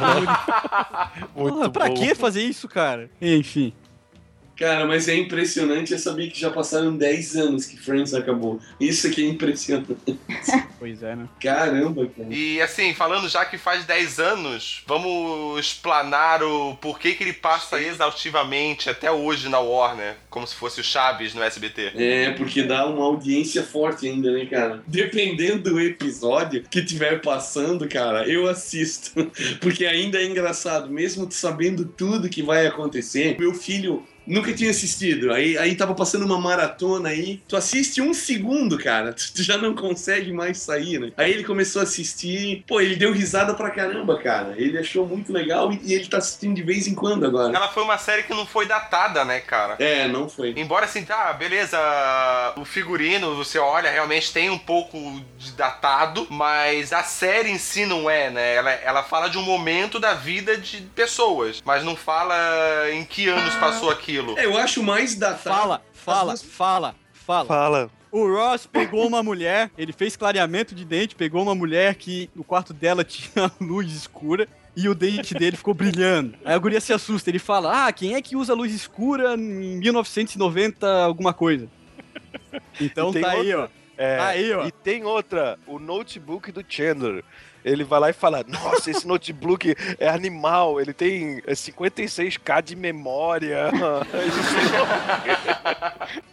Muito *laughs* Porra, pra bom. que fazer isso, cara? Enfim. Cara, mas é impressionante eu saber que já passaram 10 anos que Friends acabou. Isso aqui é impressionante. *laughs* Pois é, né? Caramba, cara. E assim, falando já que faz 10 anos, vamos explanar o porquê que ele passa exaustivamente até hoje na Warner, como se fosse o Chaves no SBT. É, porque dá uma audiência forte ainda, né, cara? Dependendo do episódio que tiver passando, cara, eu assisto. *laughs* Porque ainda é engraçado, mesmo sabendo tudo que vai acontecer. Meu filho nunca tinha assistido. Aí, aí tava passando uma maratona aí. Tu assiste um segundo, cara. *laughs* Tu, tu já não consegue mais sair, né? Aí ele começou a assistir. Pô, ele deu risada pra caramba, cara. Ele achou muito legal e, e ele tá assistindo de vez em quando agora. Ela foi uma série que não foi datada, né, cara? É, não foi. Embora assim, tá, beleza, o figurino, você olha, realmente tem um pouco de datado, mas a série em si não é, né? Ela, ela fala de um momento da vida de pessoas, mas não fala em que anos passou aquilo. É, eu acho mais datado. Fala, fala, As duas- fala, fala. Fala. O Ross pegou uma mulher, ele fez clareamento de dente, pegou uma mulher que no quarto dela *laughs* tinha luz escura e o dente dele ficou brilhando. Aí a guria se assusta, ele fala: Ah, quem é que usa luz escura em 1990 alguma coisa? Então tem tá aí, outra- ó. É, Aí, ó. E tem outra, o notebook do Chandler. Ele vai lá e fala: Nossa, esse notebook é animal, ele tem é, 56k de memória. *laughs*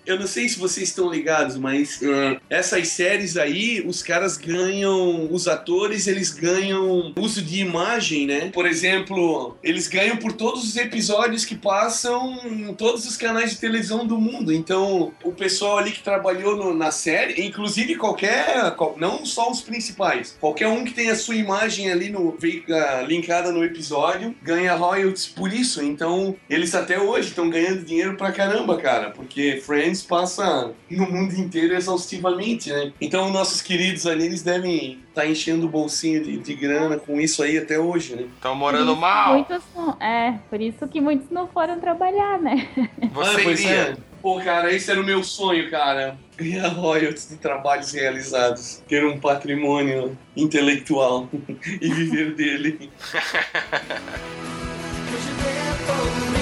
Eu não sei se vocês estão ligados, mas ah, essas séries aí, os caras ganham, os atores, eles ganham uso de imagem, né? Por exemplo, eles ganham por todos os episódios que passam em todos os canais de televisão do mundo. Então, o pessoal ali que trabalhou no- na série, inclusive qualquer, qual- não só os principais, qualquer um que tenha sua imagem ali no ah, linkada no episódio, ganha royalties por isso. Então, eles até hoje estão ganhando dinheiro pra caramba, cara, porque Friends passa no mundo inteiro exaustivamente, né? Então, nossos queridos ali, eles devem estar enchendo o bolsinho de, de grana com isso aí até hoje, né? Estão morando mal. Muitos não, é, por isso que muitos não foram trabalhar, né? Você Ah, pois iria. é. Pô, cara, esse era o meu sonho, cara. Ganhar royalties de trabalhos realizados. Ter um patrimônio intelectual *laughs* e viver dele. *laughs*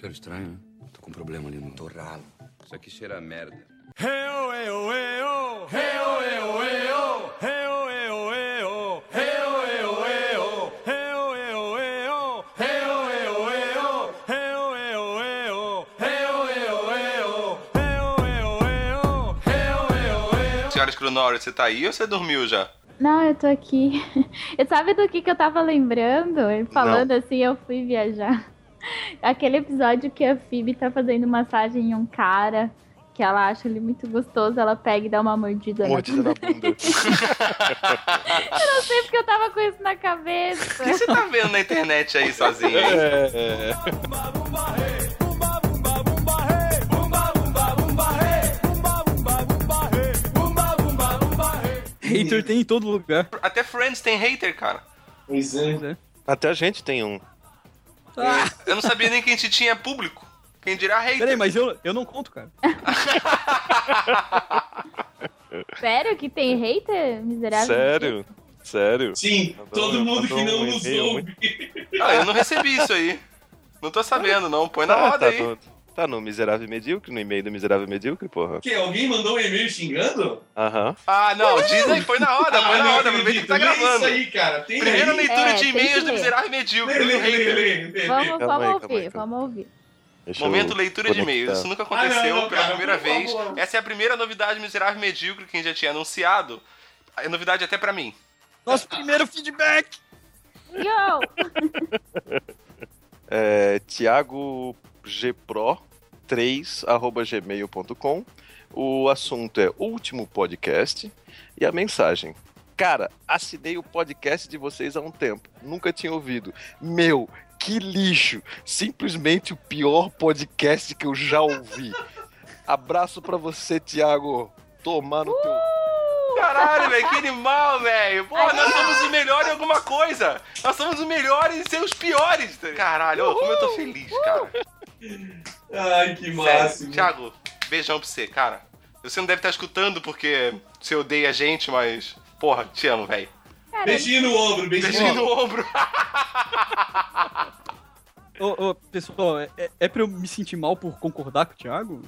Cheiro estranho, né? Tô com um problema ali no torralo. Isso aqui cheira a merda. Senhora Scrunori, você tá aí ou você dormiu já? Não, eu tô aqui. E sabe do que, que eu tava lembrando? Falando assim, eu fui viajar. *laughs* Aquele episódio que a Phoebe tá fazendo massagem em um cara, que ela acha ele muito gostoso, ela pega e dá uma mordida, Mordida na na bunda. *laughs* Eu não sei porque eu tava com isso na cabeça. O que você tá vendo na internet aí sozinho? É, é. Hater tem em todo lugar. Até Friends tem hater, cara. Pois é. Pois é. Até a gente tem um. Eu não sabia nem que a gente tinha público. Quem dirá hater. Peraí, mas eu, eu não conto, cara. *laughs* Sério que tem hater miserável? Sério? Sério? Sim, Mandou- todo mundo que não um nos ouve. Ah, eu não recebi isso aí. Não tô sabendo, não. Põe na Ah, roda tá, aí. Tá no Miserável Medíocre, no e-mail do Miserável Medíocre, porra. Que? Alguém mandou um e-mail xingando? Aham. Uhum. Ah, não, Ué? diz aí, foi na hora, ah, foi na hora, aproveita que tá gravando. isso aí, cara. Tem Primeira aí? leitura é, de e-mails do Miserável Medíocre. Lê, lê, lê, lê, Vamos, vamos ouvir, vamos ouvir. Deixa Momento leitura de e-mails. Isso nunca aconteceu ah, não, pela cara, primeira não, vez. Não, Essa é a primeira novidade miserável medíocre que a gente já tinha anunciado. É novidade até para mim. Nosso primeiro feedback! Yo! *laughs* é, Tiago gpro3@gmail.com. O assunto é último podcast e a mensagem: Cara, assinei o podcast de vocês há um tempo, nunca tinha ouvido. Meu, que lixo! Simplesmente o pior podcast que eu já ouvi. Abraço para você, Thiago. Tomar no uh! teu Caralho, velho, que animal, velho. Porra, nós somos os melhores em alguma coisa. Nós somos os melhores e ser os piores. Tá Caralho, como eu tô uh! feliz, cara. Ai, que máximo. Thiago, beijão pra você, cara. Você não deve estar escutando porque você odeia a gente, mas. Porra, te amo, velho. Beijinho no ombro, beijinho, Beijinho no ombro. Ô, ô, pessoal, é, é- é pra eu me sentir mal por concordar com o Thiago?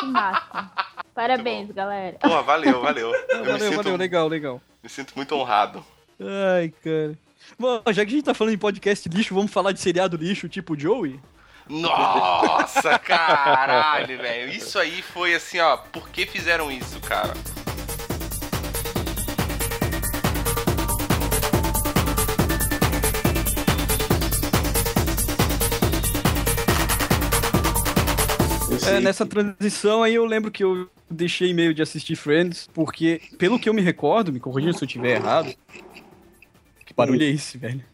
que massa. Parabéns, galera. Porra, valeu, valeu. Eu me, valeu, sinto, valeu, legal, legal. me sinto muito honrado. Ai, cara. Bom, já que a gente tá falando em podcast lixo, vamos falar de seriado lixo tipo Joey? Nossa, caralho, velho. Isso aí foi assim, ó. Por que fizeram isso, cara? É, nessa transição aí eu lembro que eu deixei meio de assistir Friends, porque, pelo que eu me recordo, me corrija se eu estiver errado. Que barulho é esse, velho?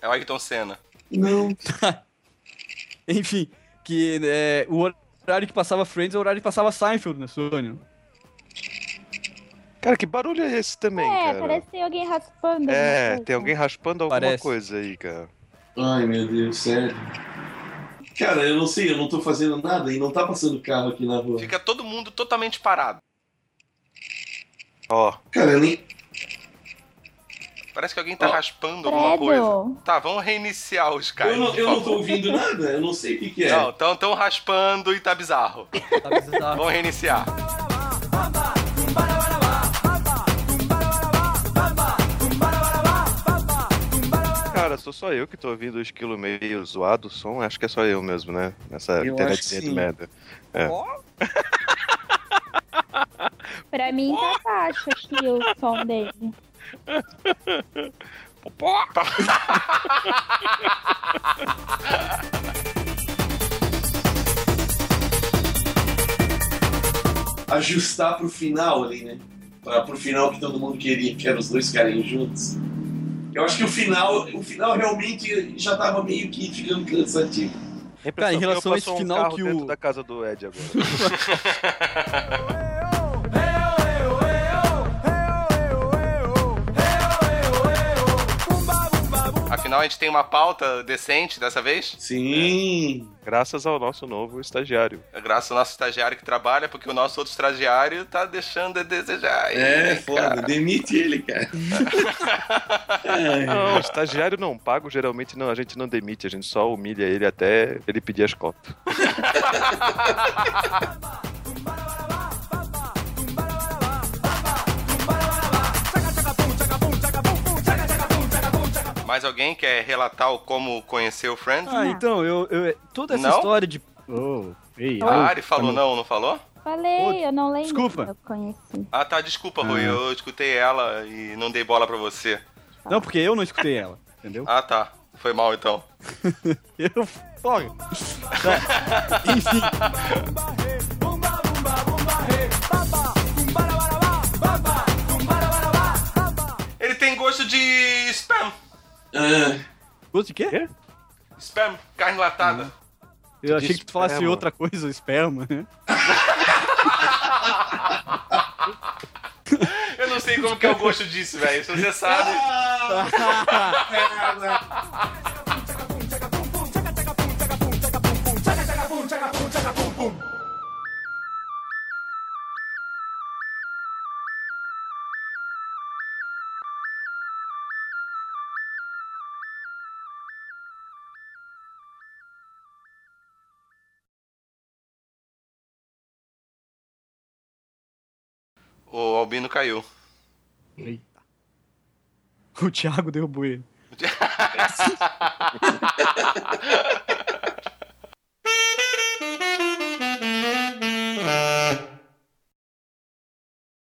É o Ayrton Senna. Não. *laughs* Enfim, que é, o horário que passava Friends é o horário que passava Seinfeld na Sony. Cara, que barulho é esse também, é, cara? parece que tem alguém raspando. É, tem alguém raspando alguma Parece. coisa aí, cara. Ai, meu Deus, sério. Cara, eu não sei, eu não tô fazendo nada e não tá passando carro aqui na rua. Fica todo mundo totalmente parado. Ó, Cara, eu nem. Parece que alguém tá Ó. raspando alguma coisa. Tá, vamos reiniciar o Skype. Eu não, eu não tô ouvindo nada, eu não sei o que, que é. Não, tão, tão raspando e tá bizarro. Tá bizarro. Vamos reiniciar. cara, sou só eu que tô ouvindo o esquilo meio zoado o som. Acho que é só eu mesmo, né? Nessa Eu que de merda. É. *laughs* Pra mim tá baixo aqui o som dele. Ajustar pro final ali, né? Pra, pro final que todo mundo queria, que era os dois ficarem juntos. Eu acho que o final, o final realmente já tava meio que ficando cansativo. Cara, em relação a esse um final carro que o- da casa do Ed agora. *laughs* Afinal, a gente tem uma pauta decente dessa vez. Sim. Graças ao nosso novo estagiário. É Graças ao nosso estagiário que trabalha, porque o nosso outro estagiário tá deixando a desejar. É, foda, cara. demite ele, cara. Não, estagiário não pago, geralmente não, a gente não demite, a gente só humilha ele até ele pedir as cotas. *laughs* Mais alguém quer relatar o como conheceu o Friends? Ah, então, eu, eu- toda essa Não? história de. Oh, ei, A Ari falou não, não falou? Falei, eu não lembro. desculpa. Eu conheci. Ah, tá, desculpa, Rui, Ah. eu escutei ela e não dei bola pra você. Não, porque eu não escutei ela, entendeu? Ah, tá. Foi mal então. *laughs* Eu. Porra. Tá. *laughs* Enfim. Ele tem gosto de spam. Ah, Gosto de quê? Spam, carne latada. Eu achei que tu falasse esperma. outra coisa, esperma, né? Eu não sei como que é o gosto disso, velho. Se você sabe. O Albino caiu. Eita. O Thiago derrubou ele. *laughs*